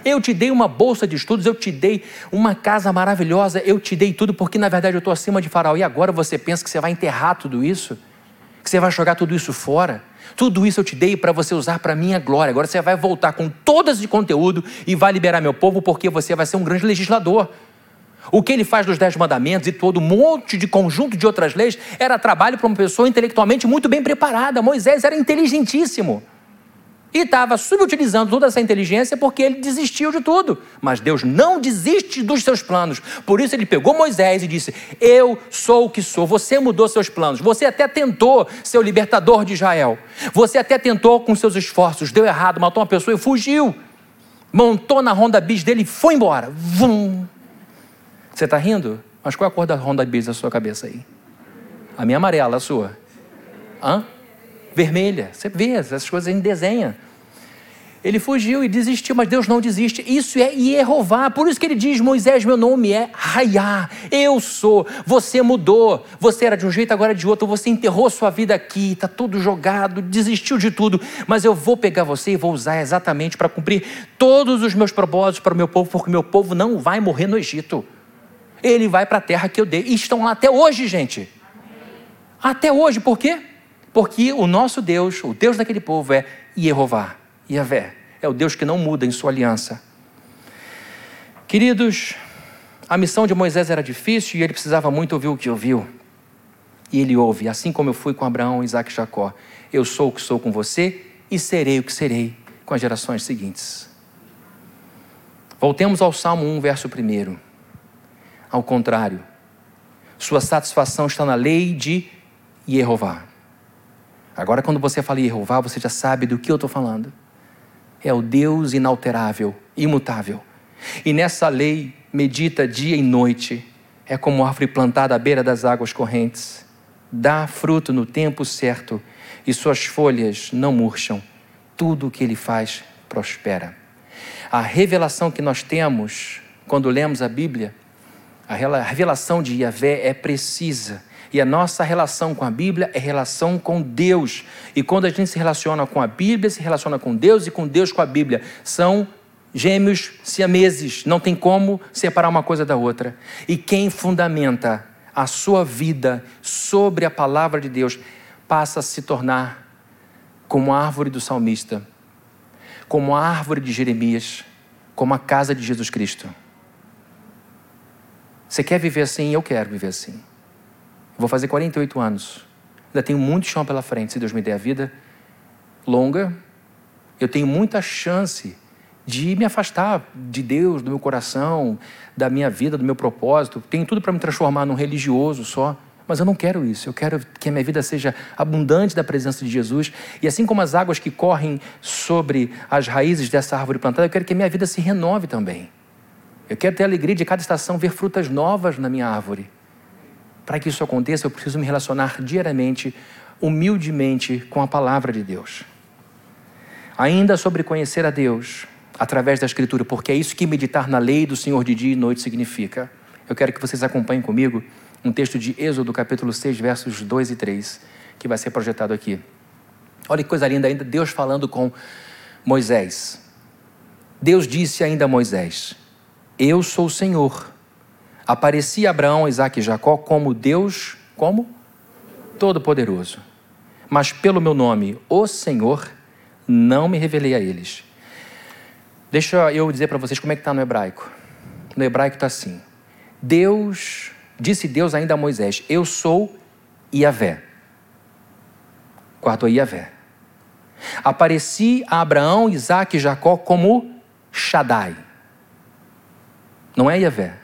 Eu te dei uma bolsa de estudos, eu te dei uma casa maravilhosa, eu te dei tudo porque na verdade eu estou acima de Faraó. E agora você pensa que você vai enterrar tudo isso? Que você vai jogar tudo isso fora? Tudo isso eu te dei para você usar para minha glória. Agora você vai voltar com todo esse conteúdo e vai liberar meu povo porque você vai ser um grande legislador. O que ele faz dos Dez Mandamentos e todo um monte de conjunto de outras leis era trabalho para uma pessoa intelectualmente muito bem preparada. Moisés era inteligentíssimo. E estava subutilizando toda essa inteligência porque ele desistiu de tudo. Mas Deus não desiste dos seus planos. Por isso ele pegou Moisés e disse: Eu sou o que sou. Você mudou seus planos. Você até tentou ser o libertador de Israel. Você até tentou com seus esforços. Deu errado, matou uma pessoa e fugiu. Montou na Honda Bis dele e foi embora. Vum. Você está rindo? Mas qual é a cor da Honda Bis da sua cabeça aí? A minha amarela, a sua. Hã? Vermelha. Você vê, essas coisas gente desenha. Ele fugiu e desistiu, mas Deus não desiste. Isso é Yehová. Por isso que ele diz: Moisés, meu nome é Raiá. Eu sou. Você mudou. Você era de um jeito, agora é de outro. Você enterrou sua vida aqui, está tudo jogado, desistiu de tudo. Mas eu vou pegar você e vou usar exatamente para cumprir todos os meus propósitos para o meu povo, porque meu povo não vai morrer no Egito. Ele vai para a terra que eu dei. E estão lá até hoje, gente. Até hoje. Por quê? Porque o nosso Deus, o Deus daquele povo é Yehová, Yahvé. É o Deus que não muda em sua aliança. Queridos, a missão de Moisés era difícil e ele precisava muito ouvir o que ouviu. E ele ouve, assim como eu fui com Abraão, Isaac e Jacó. Eu sou o que sou com você e serei o que serei com as gerações seguintes. Voltemos ao Salmo 1, verso 1. Ao contrário, sua satisfação está na lei de Yehová. Agora, quando você fala Jeová, você já sabe do que eu estou falando. É o Deus inalterável, imutável. E nessa lei medita dia e noite. É como árvore plantada à beira das águas correntes. Dá fruto no tempo certo e suas folhas não murcham. Tudo o que ele faz prospera. A revelação que nós temos quando lemos a Bíblia, a revelação de Yahvé é precisa. E a nossa relação com a Bíblia é relação com Deus. E quando a gente se relaciona com a Bíblia, se relaciona com Deus e com Deus com a Bíblia. São gêmeos siameses, não tem como separar uma coisa da outra. E quem fundamenta a sua vida sobre a palavra de Deus passa a se tornar como a árvore do salmista, como a árvore de Jeremias, como a casa de Jesus Cristo. Você quer viver assim? Eu quero viver assim. Vou fazer 48 anos. Ainda tenho muito chão pela frente, se Deus me der a vida longa. Eu tenho muita chance de me afastar de Deus, do meu coração, da minha vida, do meu propósito. Tenho tudo para me transformar num religioso só. Mas eu não quero isso. Eu quero que a minha vida seja abundante da presença de Jesus. E assim como as águas que correm sobre as raízes dessa árvore plantada, eu quero que a minha vida se renove também. Eu quero ter a alegria de cada estação ver frutas novas na minha árvore. Para que isso aconteça, eu preciso me relacionar diariamente, humildemente com a palavra de Deus. Ainda sobre conhecer a Deus, através da Escritura, porque é isso que meditar na lei do Senhor de dia e noite significa. Eu quero que vocês acompanhem comigo um texto de Êxodo, capítulo 6, versos 2 e 3, que vai ser projetado aqui. Olha que coisa linda ainda, Deus falando com Moisés. Deus disse ainda a Moisés: Eu sou o Senhor. Apareci a Abraão, Isaac e Jacó como Deus, como? Todo-Poderoso. Mas pelo meu nome, o Senhor, não me revelei a eles. Deixa eu dizer para vocês como é que está no hebraico. No hebraico está assim: Deus, disse Deus ainda a Moisés: Eu sou Iavé. Guardou Iavé. Apareci a Abraão, Isaac e Jacó como Shaddai. Não é Iavé.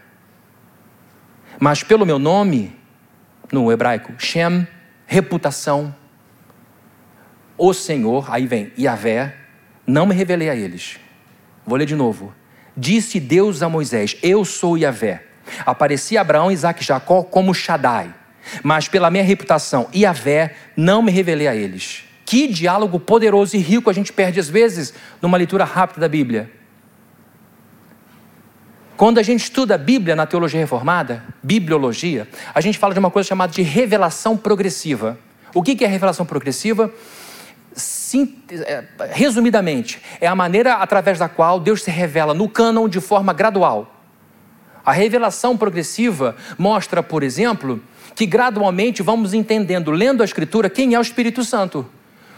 Mas pelo meu nome, no hebraico, Shem, reputação, o Senhor, aí vem Iavé, não me revelei a eles. Vou ler de novo. Disse Deus a Moisés: Eu sou Yahvé. Apareci Abraão, Isaac e Jacó como Shaddai, mas pela minha reputação, Yahvé, não me revelei a eles. Que diálogo poderoso e rico a gente perde às vezes numa leitura rápida da Bíblia. Quando a gente estuda a Bíblia na teologia reformada, bibliologia, a gente fala de uma coisa chamada de revelação progressiva. O que é revelação progressiva? é, resumidamente, é a maneira através da qual Deus se revela no cânon de forma gradual. A revelação progressiva mostra, por exemplo, que gradualmente vamos entendendo, lendo a Escritura, quem é o Espírito Santo.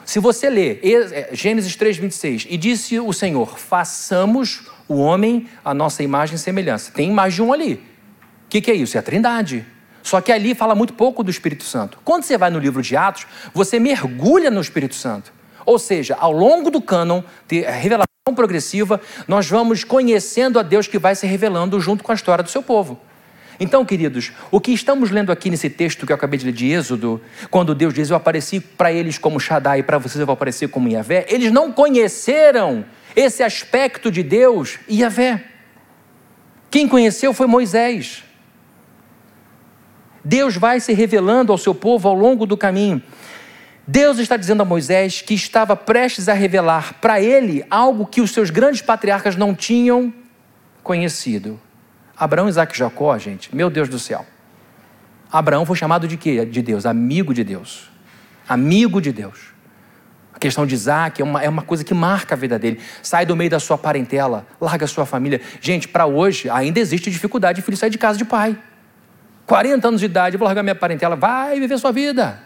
Se você lê é, Gênesis 3,26, e disse o Senhor: façamos o homem a nossa imagem e semelhança. Tem mais de um ali. O que, que é isso? É a Trindade. Só que ali fala muito pouco do Espírito Santo. Quando você vai no livro de Atos, você mergulha no Espírito Santo. Ou seja, ao longo do cânon de revelação progressiva, nós vamos conhecendo a Deus que vai se revelando junto com a história do seu povo. Então, queridos, o que estamos lendo aqui nesse texto que eu acabei de ler de Êxodo, quando Deus diz: Eu apareci para eles como Shaddai e para vocês eu vou aparecer como Yahvé, eles não conheceram esse aspecto de Deus Yahvé. Quem conheceu foi Moisés. Deus vai se revelando ao seu povo ao longo do caminho. Deus está dizendo a Moisés que estava prestes a revelar para ele algo que os seus grandes patriarcas não tinham conhecido. Abraão, Isaac e Jacó, gente, meu Deus do céu. Abraão foi chamado de quê? De Deus, amigo de Deus. Amigo de Deus. A questão de Isaac é uma, é uma coisa que marca a vida dele. Sai do meio da sua parentela, larga a sua família. Gente, para hoje ainda existe dificuldade de filho sair de casa de pai. 40 anos de idade, vou largar minha parentela, vai viver sua vida.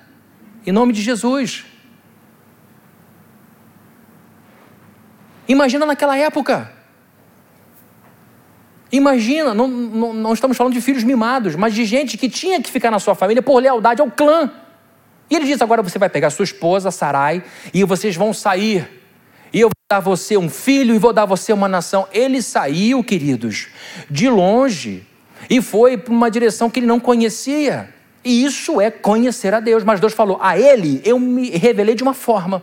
Em nome de Jesus. Imagina naquela época. Imagina, não, não, não, estamos falando de filhos mimados, mas de gente que tinha que ficar na sua família por lealdade ao clã. E ele disse: agora você vai pegar sua esposa, Sarai, e vocês vão sair. E eu vou dar a você um filho e vou dar a você uma nação. Ele saiu, queridos, de longe e foi para uma direção que ele não conhecia. E isso é conhecer a Deus. Mas Deus falou: a Ele eu me revelei de uma forma.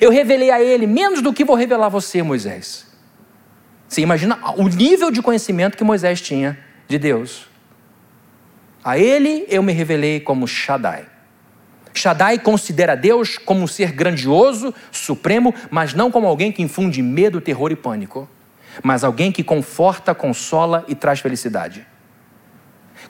Eu revelei a Ele menos do que vou revelar a você, Moisés. Você imagina o nível de conhecimento que Moisés tinha de Deus. A Ele eu me revelei como Shaddai. Shaddai considera Deus como um ser grandioso, supremo, mas não como alguém que infunde medo, terror e pânico. mas alguém que conforta, consola e traz felicidade.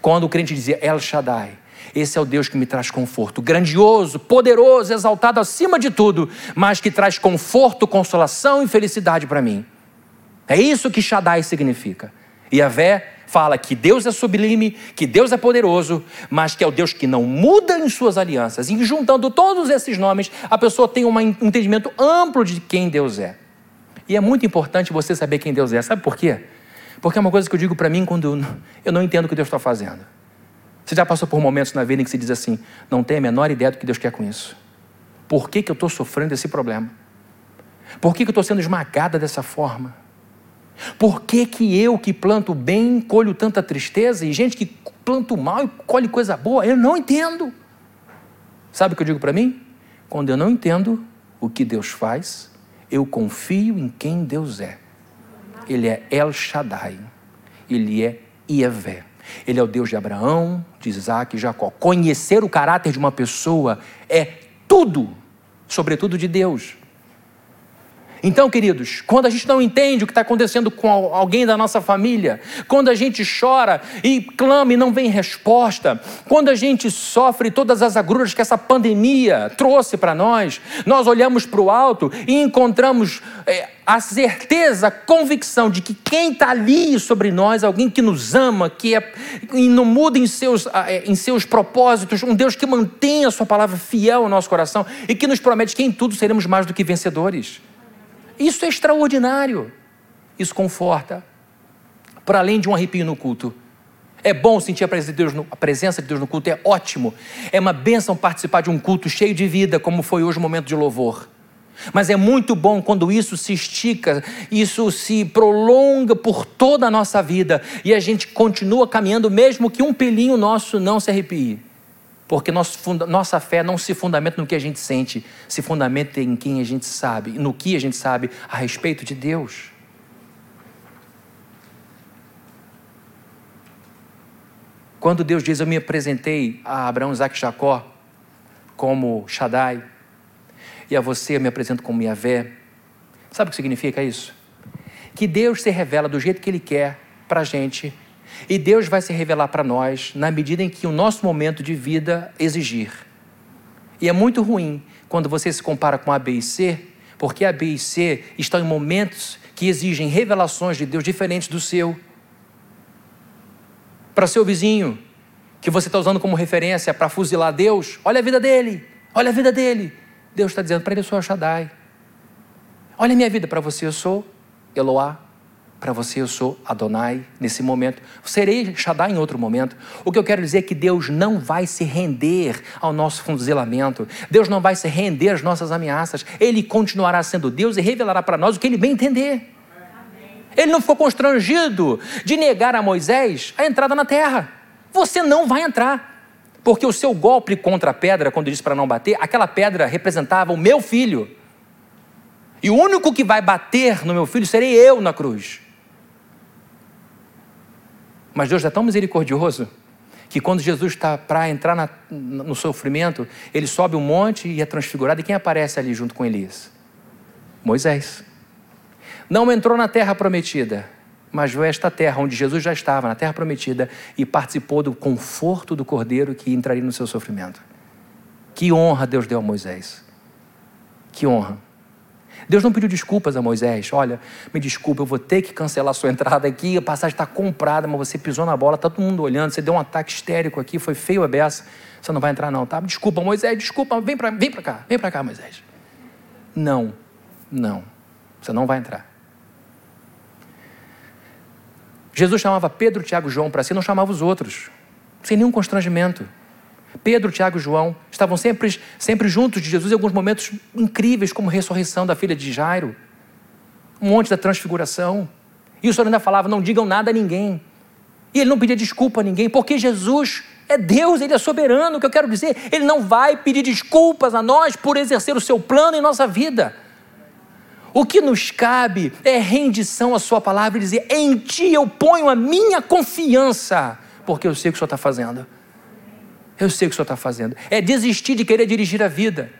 Quando o crente dizia El Shaddai, esse é o Deus que me traz conforto, grandioso, poderoso, exaltado acima de tudo, mas que traz conforto, consolação e felicidade para mim. É isso que Shaddai significa. E a Vé fala que Deus é sublime, que Deus é poderoso, mas que é o Deus que não muda em suas alianças. E juntando todos esses nomes, a pessoa tem um entendimento amplo de quem Deus é. E é muito importante você saber quem Deus é. Sabe por quê? Porque é uma coisa que eu digo para mim quando eu não entendo o que Deus está fazendo. Você já passou por momentos na vida em que se diz assim: não tem a menor ideia do que Deus quer com isso. Por que, que eu estou sofrendo esse problema? Por que, que eu estou sendo esmagada dessa forma? Por que, que eu que planto bem colho tanta tristeza e gente que planta mal e colhe coisa boa? Eu não entendo. Sabe o que eu digo para mim? Quando eu não entendo o que Deus faz, eu confio em quem Deus é. Ele é El Shaddai. Ele é Iavé. Ele é o Deus de Abraão, de Isaac e Jacó. Conhecer o caráter de uma pessoa é tudo, sobretudo de Deus. Então, queridos, quando a gente não entende o que está acontecendo com alguém da nossa família, quando a gente chora e clama e não vem resposta, quando a gente sofre todas as agruras que essa pandemia trouxe para nós, nós olhamos para o alto e encontramos é, a certeza, a convicção de que quem está ali sobre nós, alguém que nos ama, que é, não muda em seus, é, em seus propósitos, um Deus que mantém a sua palavra fiel ao nosso coração e que nos promete que em tudo seremos mais do que vencedores. Isso é extraordinário. Isso conforta. Para além de um arrepio no culto. É bom sentir a presença, de Deus no, a presença de Deus no culto, é ótimo. É uma bênção participar de um culto cheio de vida, como foi hoje o momento de louvor. Mas é muito bom quando isso se estica, isso se prolonga por toda a nossa vida e a gente continua caminhando, mesmo que um pelinho nosso não se arrepie. Porque nossa fé não se fundamenta no que a gente sente, se fundamenta em quem a gente sabe, no que a gente sabe a respeito de Deus. Quando Deus diz: Eu me apresentei a Abraão, Isaac e Jacó como Shaddai, e a você eu me apresento como Yahvé, sabe o que significa isso? Que Deus se revela do jeito que Ele quer para a gente e Deus vai se revelar para nós na medida em que o nosso momento de vida exigir. E é muito ruim quando você se compara com A, B e C, porque A, B e C estão em momentos que exigem revelações de Deus diferentes do seu. Para seu vizinho, que você está usando como referência para fuzilar Deus, olha a vida dele, olha a vida dele. Deus está dizendo para ele: eu sou Shaddai. Olha a minha vida, para você eu sou Eloá. Para você eu sou Adonai nesse momento. Serei Shaddai em outro momento. O que eu quero dizer é que Deus não vai se render ao nosso fuzilamento. Deus não vai se render às nossas ameaças. Ele continuará sendo Deus e revelará para nós o que ele bem entender. Ele não ficou constrangido de negar a Moisés a entrada na terra. Você não vai entrar. Porque o seu golpe contra a pedra, quando disse para não bater, aquela pedra representava o meu filho. E o único que vai bater no meu filho serei eu na cruz. Mas Deus é tão misericordioso que quando Jesus está para entrar na, no sofrimento, ele sobe um monte e é transfigurado. E quem aparece ali junto com Elias? Moisés. Não entrou na terra prometida, mas viu esta terra onde Jesus já estava, na terra prometida, e participou do conforto do cordeiro que entraria no seu sofrimento. Que honra Deus deu a Moisés. Que honra. Deus não pediu desculpas a Moisés. Olha, me desculpa, eu vou ter que cancelar sua entrada aqui. A passagem está comprada, mas você pisou na bola, está todo mundo olhando. Você deu um ataque histérico aqui, foi feio a beça. Você não vai entrar, não, tá? Desculpa, Moisés, desculpa, vem para vem cá, vem para cá, Moisés. Não, não, você não vai entrar. Jesus chamava Pedro, Tiago e João para si, não chamava os outros, sem nenhum constrangimento. Pedro, Tiago e João estavam sempre, sempre juntos de Jesus em alguns momentos incríveis, como a ressurreição da filha de Jairo, um monte da transfiguração. E o Senhor ainda falava: não digam nada a ninguém. E ele não pedia desculpa a ninguém, porque Jesus é Deus, Ele é soberano. O que eu quero dizer, Ele não vai pedir desculpas a nós por exercer o seu plano em nossa vida. O que nos cabe é rendição à Sua palavra e dizer: em Ti eu ponho a minha confiança, porque eu sei o que o Senhor está fazendo. Eu sei o que o Senhor está fazendo. É desistir de querer dirigir a vida.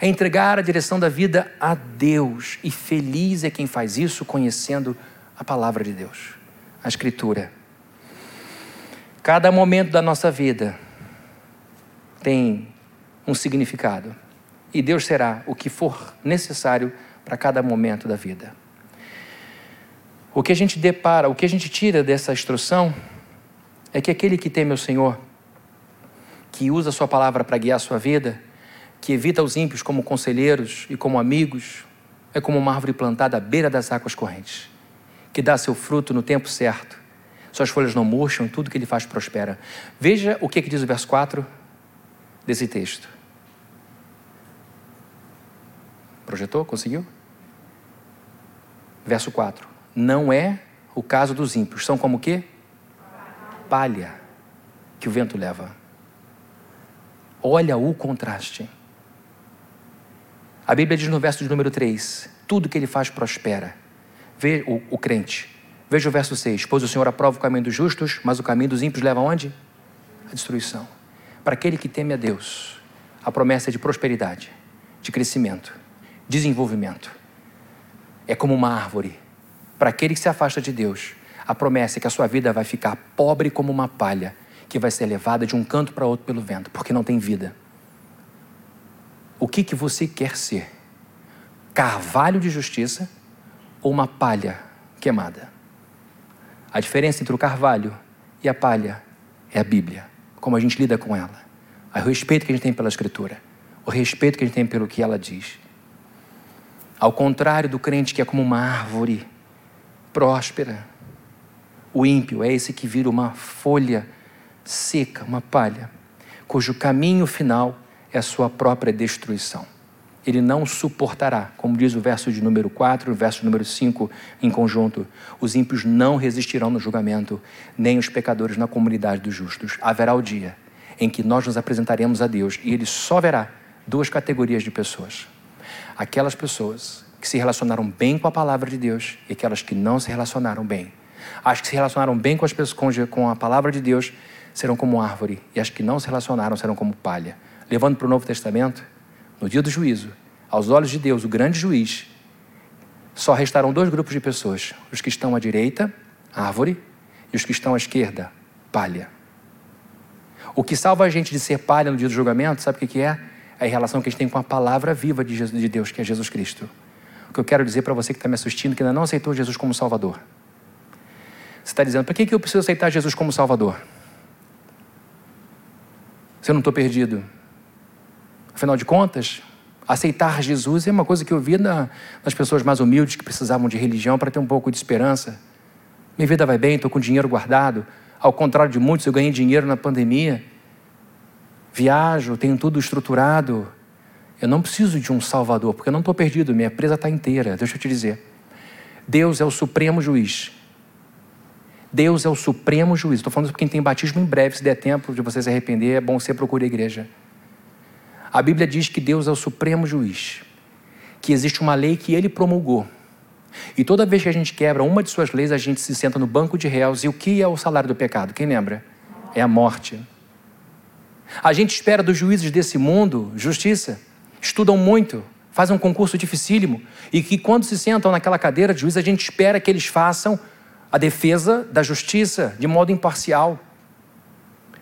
é entregar a direção da vida a Deus. E feliz é quem faz isso conhecendo a palavra de Deus, a Escritura. Cada momento da nossa vida tem um significado. E Deus será o que for necessário para cada momento da vida. O que a gente depara, o que a gente tira dessa instrução é que aquele que teme o Senhor, que usa a sua palavra para guiar a sua vida, que evita os ímpios como conselheiros e como amigos, é como uma árvore plantada à beira das águas correntes, que dá seu fruto no tempo certo. Suas folhas não murcham, tudo que ele faz prospera. Veja o que, que diz o verso 4 desse texto. Projetou? Conseguiu? Verso 4. Não é o caso dos ímpios. São como o quê? Palha que o vento leva. Olha o contraste. A Bíblia diz no verso de número 3: tudo que ele faz prospera. Vê o, o crente. Veja o verso 6: Pois o Senhor aprova o caminho dos justos, mas o caminho dos ímpios leva aonde? A destruição. Para aquele que teme a Deus, a promessa é de prosperidade, de crescimento, desenvolvimento. É como uma árvore. Para aquele que se afasta de Deus, a promessa é que a sua vida vai ficar pobre como uma palha, que vai ser levada de um canto para outro pelo vento, porque não tem vida. O que, que você quer ser? Carvalho de justiça ou uma palha queimada? A diferença entre o carvalho e a palha é a Bíblia, como a gente lida com ela, o respeito que a gente tem pela Escritura, o respeito que a gente tem pelo que ela diz. Ao contrário do crente que é como uma árvore próspera, o ímpio é esse que vira uma folha seca, uma palha, cujo caminho final é a sua própria destruição. Ele não suportará, como diz o verso de número 4 e o verso número 5 em conjunto. Os ímpios não resistirão no julgamento, nem os pecadores na comunidade dos justos. Haverá o dia em que nós nos apresentaremos a Deus e ele só verá duas categorias de pessoas: aquelas pessoas que se relacionaram bem com a palavra de Deus e aquelas que não se relacionaram bem. As que se relacionaram bem com, as pessoas, com a palavra de Deus serão como árvore, e as que não se relacionaram serão como palha levando para o Novo Testamento, no dia do juízo, aos olhos de Deus, o grande juiz, só restarão dois grupos de pessoas: os que estão à direita, árvore, e os que estão à esquerda, palha. O que salva a gente de ser palha no dia do julgamento, sabe o que é? É a relação que a gente tem com a palavra viva de Deus, que é Jesus Cristo. O que eu quero dizer para você que está me assistindo, que ainda não aceitou Jesus como Salvador. Você está dizendo, por que, que eu preciso aceitar Jesus como Salvador? Se eu não estou perdido, Afinal de contas, aceitar Jesus é uma coisa que eu vi na, nas pessoas mais humildes que precisavam de religião para ter um pouco de esperança. Minha vida vai bem, estou com dinheiro guardado. Ao contrário de muitos, eu ganhei dinheiro na pandemia. Viajo, tenho tudo estruturado. Eu não preciso de um salvador, porque eu não estou perdido, minha presa está inteira. Deixa eu te dizer. Deus é o supremo juiz. Deus é o supremo juiz. Estou falando isso para quem tem batismo em breve, se der tempo de você se arrepender, é bom você procure a igreja. A Bíblia diz que Deus é o supremo juiz, que existe uma lei que ele promulgou. E toda vez que a gente quebra uma de suas leis, a gente se senta no banco de réus. E o que é o salário do pecado? Quem lembra? É a morte. A gente espera dos juízes desse mundo justiça. Estudam muito, fazem um concurso dificílimo. E que quando se sentam naquela cadeira de juiz, a gente espera que eles façam a defesa da justiça de modo imparcial.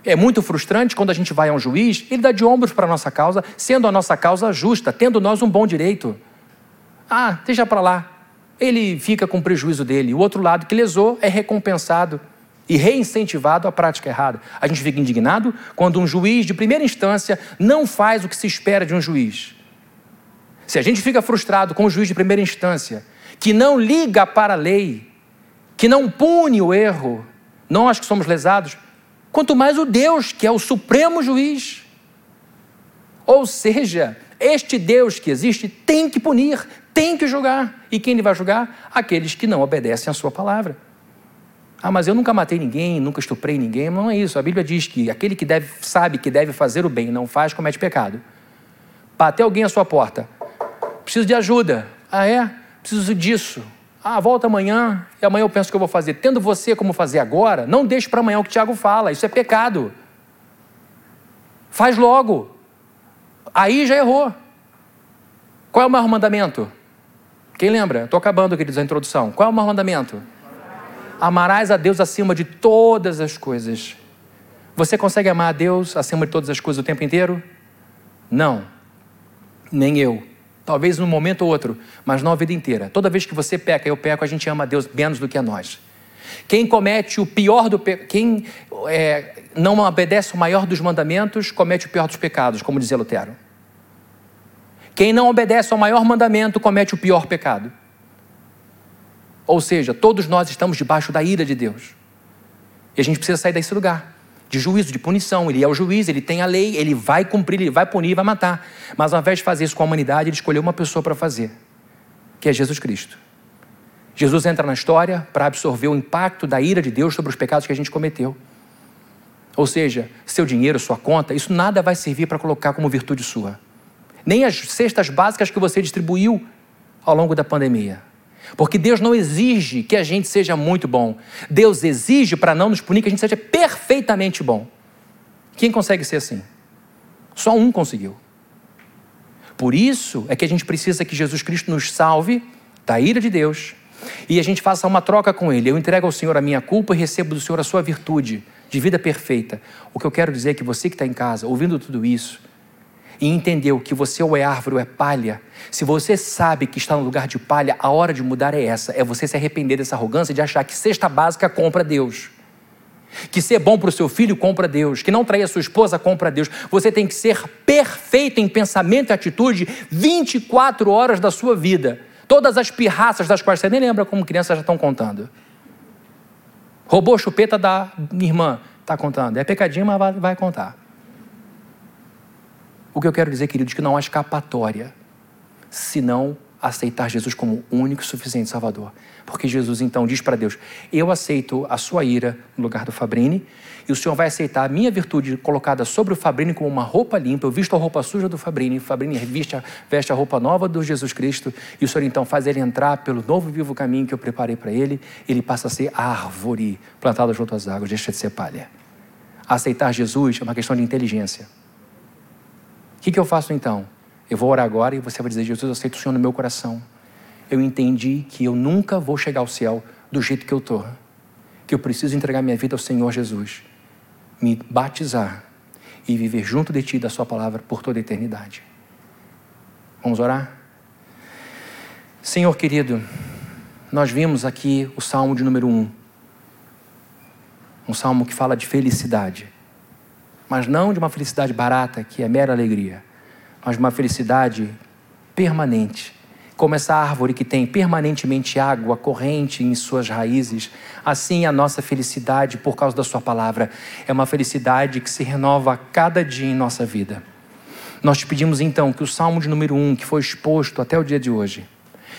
É muito frustrante quando a gente vai a um juiz, ele dá de ombros para a nossa causa, sendo a nossa causa justa, tendo nós um bom direito. Ah, deixa para lá. Ele fica com o prejuízo dele. O outro lado que lesou é recompensado e reincentivado à prática errada. A gente fica indignado quando um juiz de primeira instância não faz o que se espera de um juiz. Se a gente fica frustrado com o juiz de primeira instância, que não liga para a lei, que não pune o erro, nós que somos lesados, quanto mais o Deus, que é o supremo juiz. Ou seja, este Deus que existe tem que punir, tem que julgar. E quem ele vai julgar? Aqueles que não obedecem à sua palavra. Ah, mas eu nunca matei ninguém, nunca estuprei ninguém. Não é isso. A Bíblia diz que aquele que deve, sabe que deve fazer o bem e não faz, comete pecado. Bater alguém à sua porta. Preciso de ajuda. Ah, é? Preciso disso. Ah, volta amanhã e amanhã eu penso que eu vou fazer. Tendo você como fazer agora, não deixe para amanhã o que o Tiago fala. Isso é pecado. Faz logo. Aí já errou. Qual é o maior mandamento? Quem lembra? Estou acabando, queridos, a introdução. Qual é o maior mandamento? Amarás a Deus acima de todas as coisas. Você consegue amar a Deus acima de todas as coisas o tempo inteiro? Não. Nem eu. Talvez num momento ou outro, mas não a vida inteira. Toda vez que você peca, eu peco, a gente ama a Deus menos do que a nós. Quem comete o pior do pe... quem é, não obedece o maior dos mandamentos, comete o pior dos pecados, como dizia Lutero. Quem não obedece ao maior mandamento, comete o pior pecado. Ou seja, todos nós estamos debaixo da ira de Deus. E a gente precisa sair desse lugar de juízo, de punição. Ele é o juiz, ele tem a lei, ele vai cumprir, ele vai punir, vai matar. Mas ao invés de fazer isso com a humanidade, ele escolheu uma pessoa para fazer, que é Jesus Cristo. Jesus entra na história para absorver o impacto da ira de Deus sobre os pecados que a gente cometeu. Ou seja, seu dinheiro, sua conta, isso nada vai servir para colocar como virtude sua. Nem as cestas básicas que você distribuiu ao longo da pandemia. Porque Deus não exige que a gente seja muito bom. Deus exige para não nos punir que a gente seja perfeitamente bom. Quem consegue ser assim? Só um conseguiu. Por isso é que a gente precisa que Jesus Cristo nos salve da ira de Deus e a gente faça uma troca com Ele. Eu entrego ao Senhor a minha culpa e recebo do Senhor a sua virtude de vida perfeita. O que eu quero dizer é que você que está em casa, ouvindo tudo isso, e entendeu que você ou é árvore ou é palha, se você sabe que está no lugar de palha, a hora de mudar é essa: é você se arrepender dessa arrogância de achar que cesta básica compra Deus. Que ser bom para o seu filho compra Deus, que não trair a sua esposa compra Deus. Você tem que ser perfeito em pensamento e atitude 24 horas da sua vida. Todas as pirraças das quais você nem lembra como criança já estão contando. Roubou a chupeta da irmã, está contando. É pecadinho, mas vai contar. O que eu quero dizer, queridos, é que não há escapatória senão aceitar Jesus como único e suficiente Salvador. Porque Jesus então diz para Deus: Eu aceito a sua ira no lugar do Fabrini, e o Senhor vai aceitar a minha virtude colocada sobre o Fabrini como uma roupa limpa. Eu visto a roupa suja do Fabrini, o Fabrini veste a, veste a roupa nova do Jesus Cristo, e o Senhor então faz ele entrar pelo novo vivo caminho que eu preparei para ele, ele passa a ser árvore plantada junto às águas, deixa de ser palha. Aceitar Jesus é uma questão de inteligência. O que, que eu faço então? Eu vou orar agora e você vai dizer: Jesus, eu aceito o Senhor no meu coração. Eu entendi que eu nunca vou chegar ao céu do jeito que eu estou. Que eu preciso entregar minha vida ao Senhor Jesus, me batizar e viver junto de Ti da Sua palavra por toda a eternidade. Vamos orar? Senhor querido, nós vimos aqui o salmo de número 1. Um salmo que fala de felicidade mas não de uma felicidade barata, que é mera alegria, mas de uma felicidade permanente. Como essa árvore que tem permanentemente água corrente em suas raízes, assim a nossa felicidade, por causa da Sua palavra, é uma felicidade que se renova a cada dia em nossa vida. Nós te pedimos então que o salmo de número 1, um, que foi exposto até o dia de hoje,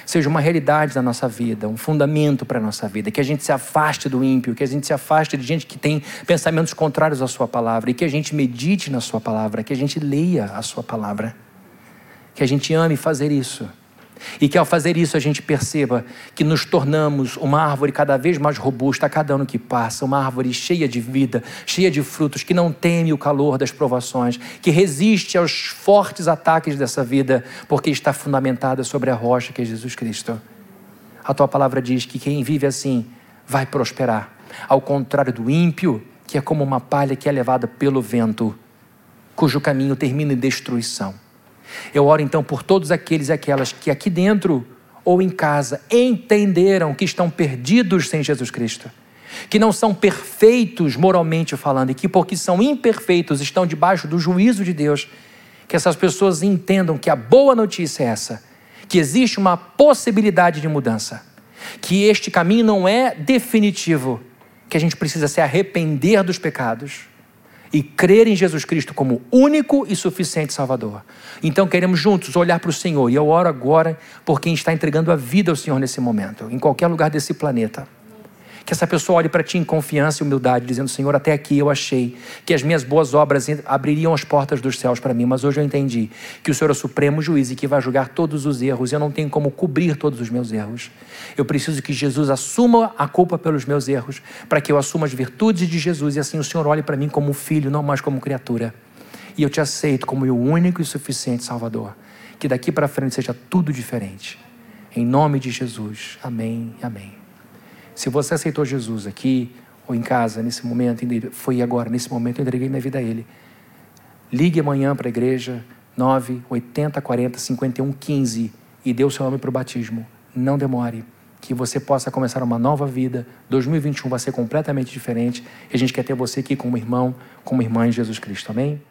seja uma realidade da nossa vida, um fundamento para a nossa vida, que a gente se afaste do ímpio, que a gente se afaste de gente que tem pensamentos contrários à Sua palavra e que a gente medite na Sua palavra, que a gente leia a Sua palavra, que a gente ame fazer isso e que ao fazer isso a gente perceba que nos tornamos uma árvore cada vez mais robusta a cada ano que passa, uma árvore cheia de vida, cheia de frutos, que não teme o calor das provações, que resiste aos fortes ataques dessa vida, porque está fundamentada sobre a rocha que é Jesus Cristo. A tua palavra diz que quem vive assim vai prosperar, ao contrário do ímpio, que é como uma palha que é levada pelo vento, cujo caminho termina em destruição. Eu oro então por todos aqueles e aquelas que aqui dentro ou em casa entenderam que estão perdidos sem Jesus Cristo, que não são perfeitos moralmente falando e que, porque são imperfeitos, estão debaixo do juízo de Deus. Que essas pessoas entendam que a boa notícia é essa, que existe uma possibilidade de mudança, que este caminho não é definitivo, que a gente precisa se arrepender dos pecados e crer em Jesus Cristo como único e suficiente Salvador. Então queremos juntos olhar para o Senhor e eu oro agora por quem está entregando a vida ao Senhor nesse momento, em qualquer lugar desse planeta. Que essa pessoa olhe para ti em confiança e humildade, dizendo: Senhor, até aqui eu achei que as minhas boas obras abririam as portas dos céus para mim, mas hoje eu entendi que o Senhor é o supremo juiz e que vai julgar todos os erros. Eu não tenho como cobrir todos os meus erros. Eu preciso que Jesus assuma a culpa pelos meus erros, para que eu assuma as virtudes de Jesus e assim o Senhor olhe para mim como filho, não mais como criatura. E eu te aceito como o único e suficiente Salvador que daqui para frente seja tudo diferente. Em nome de Jesus. Amém. Amém. Se você aceitou Jesus aqui ou em casa nesse momento, foi agora, nesse momento eu entreguei minha vida a Ele. Ligue amanhã para a igreja 9 80 40 51 15 e dê o seu nome para o batismo. Não demore que você possa começar uma nova vida. 2021 vai ser completamente diferente. E a gente quer ter você aqui como irmão, como irmã em Jesus Cristo. Amém?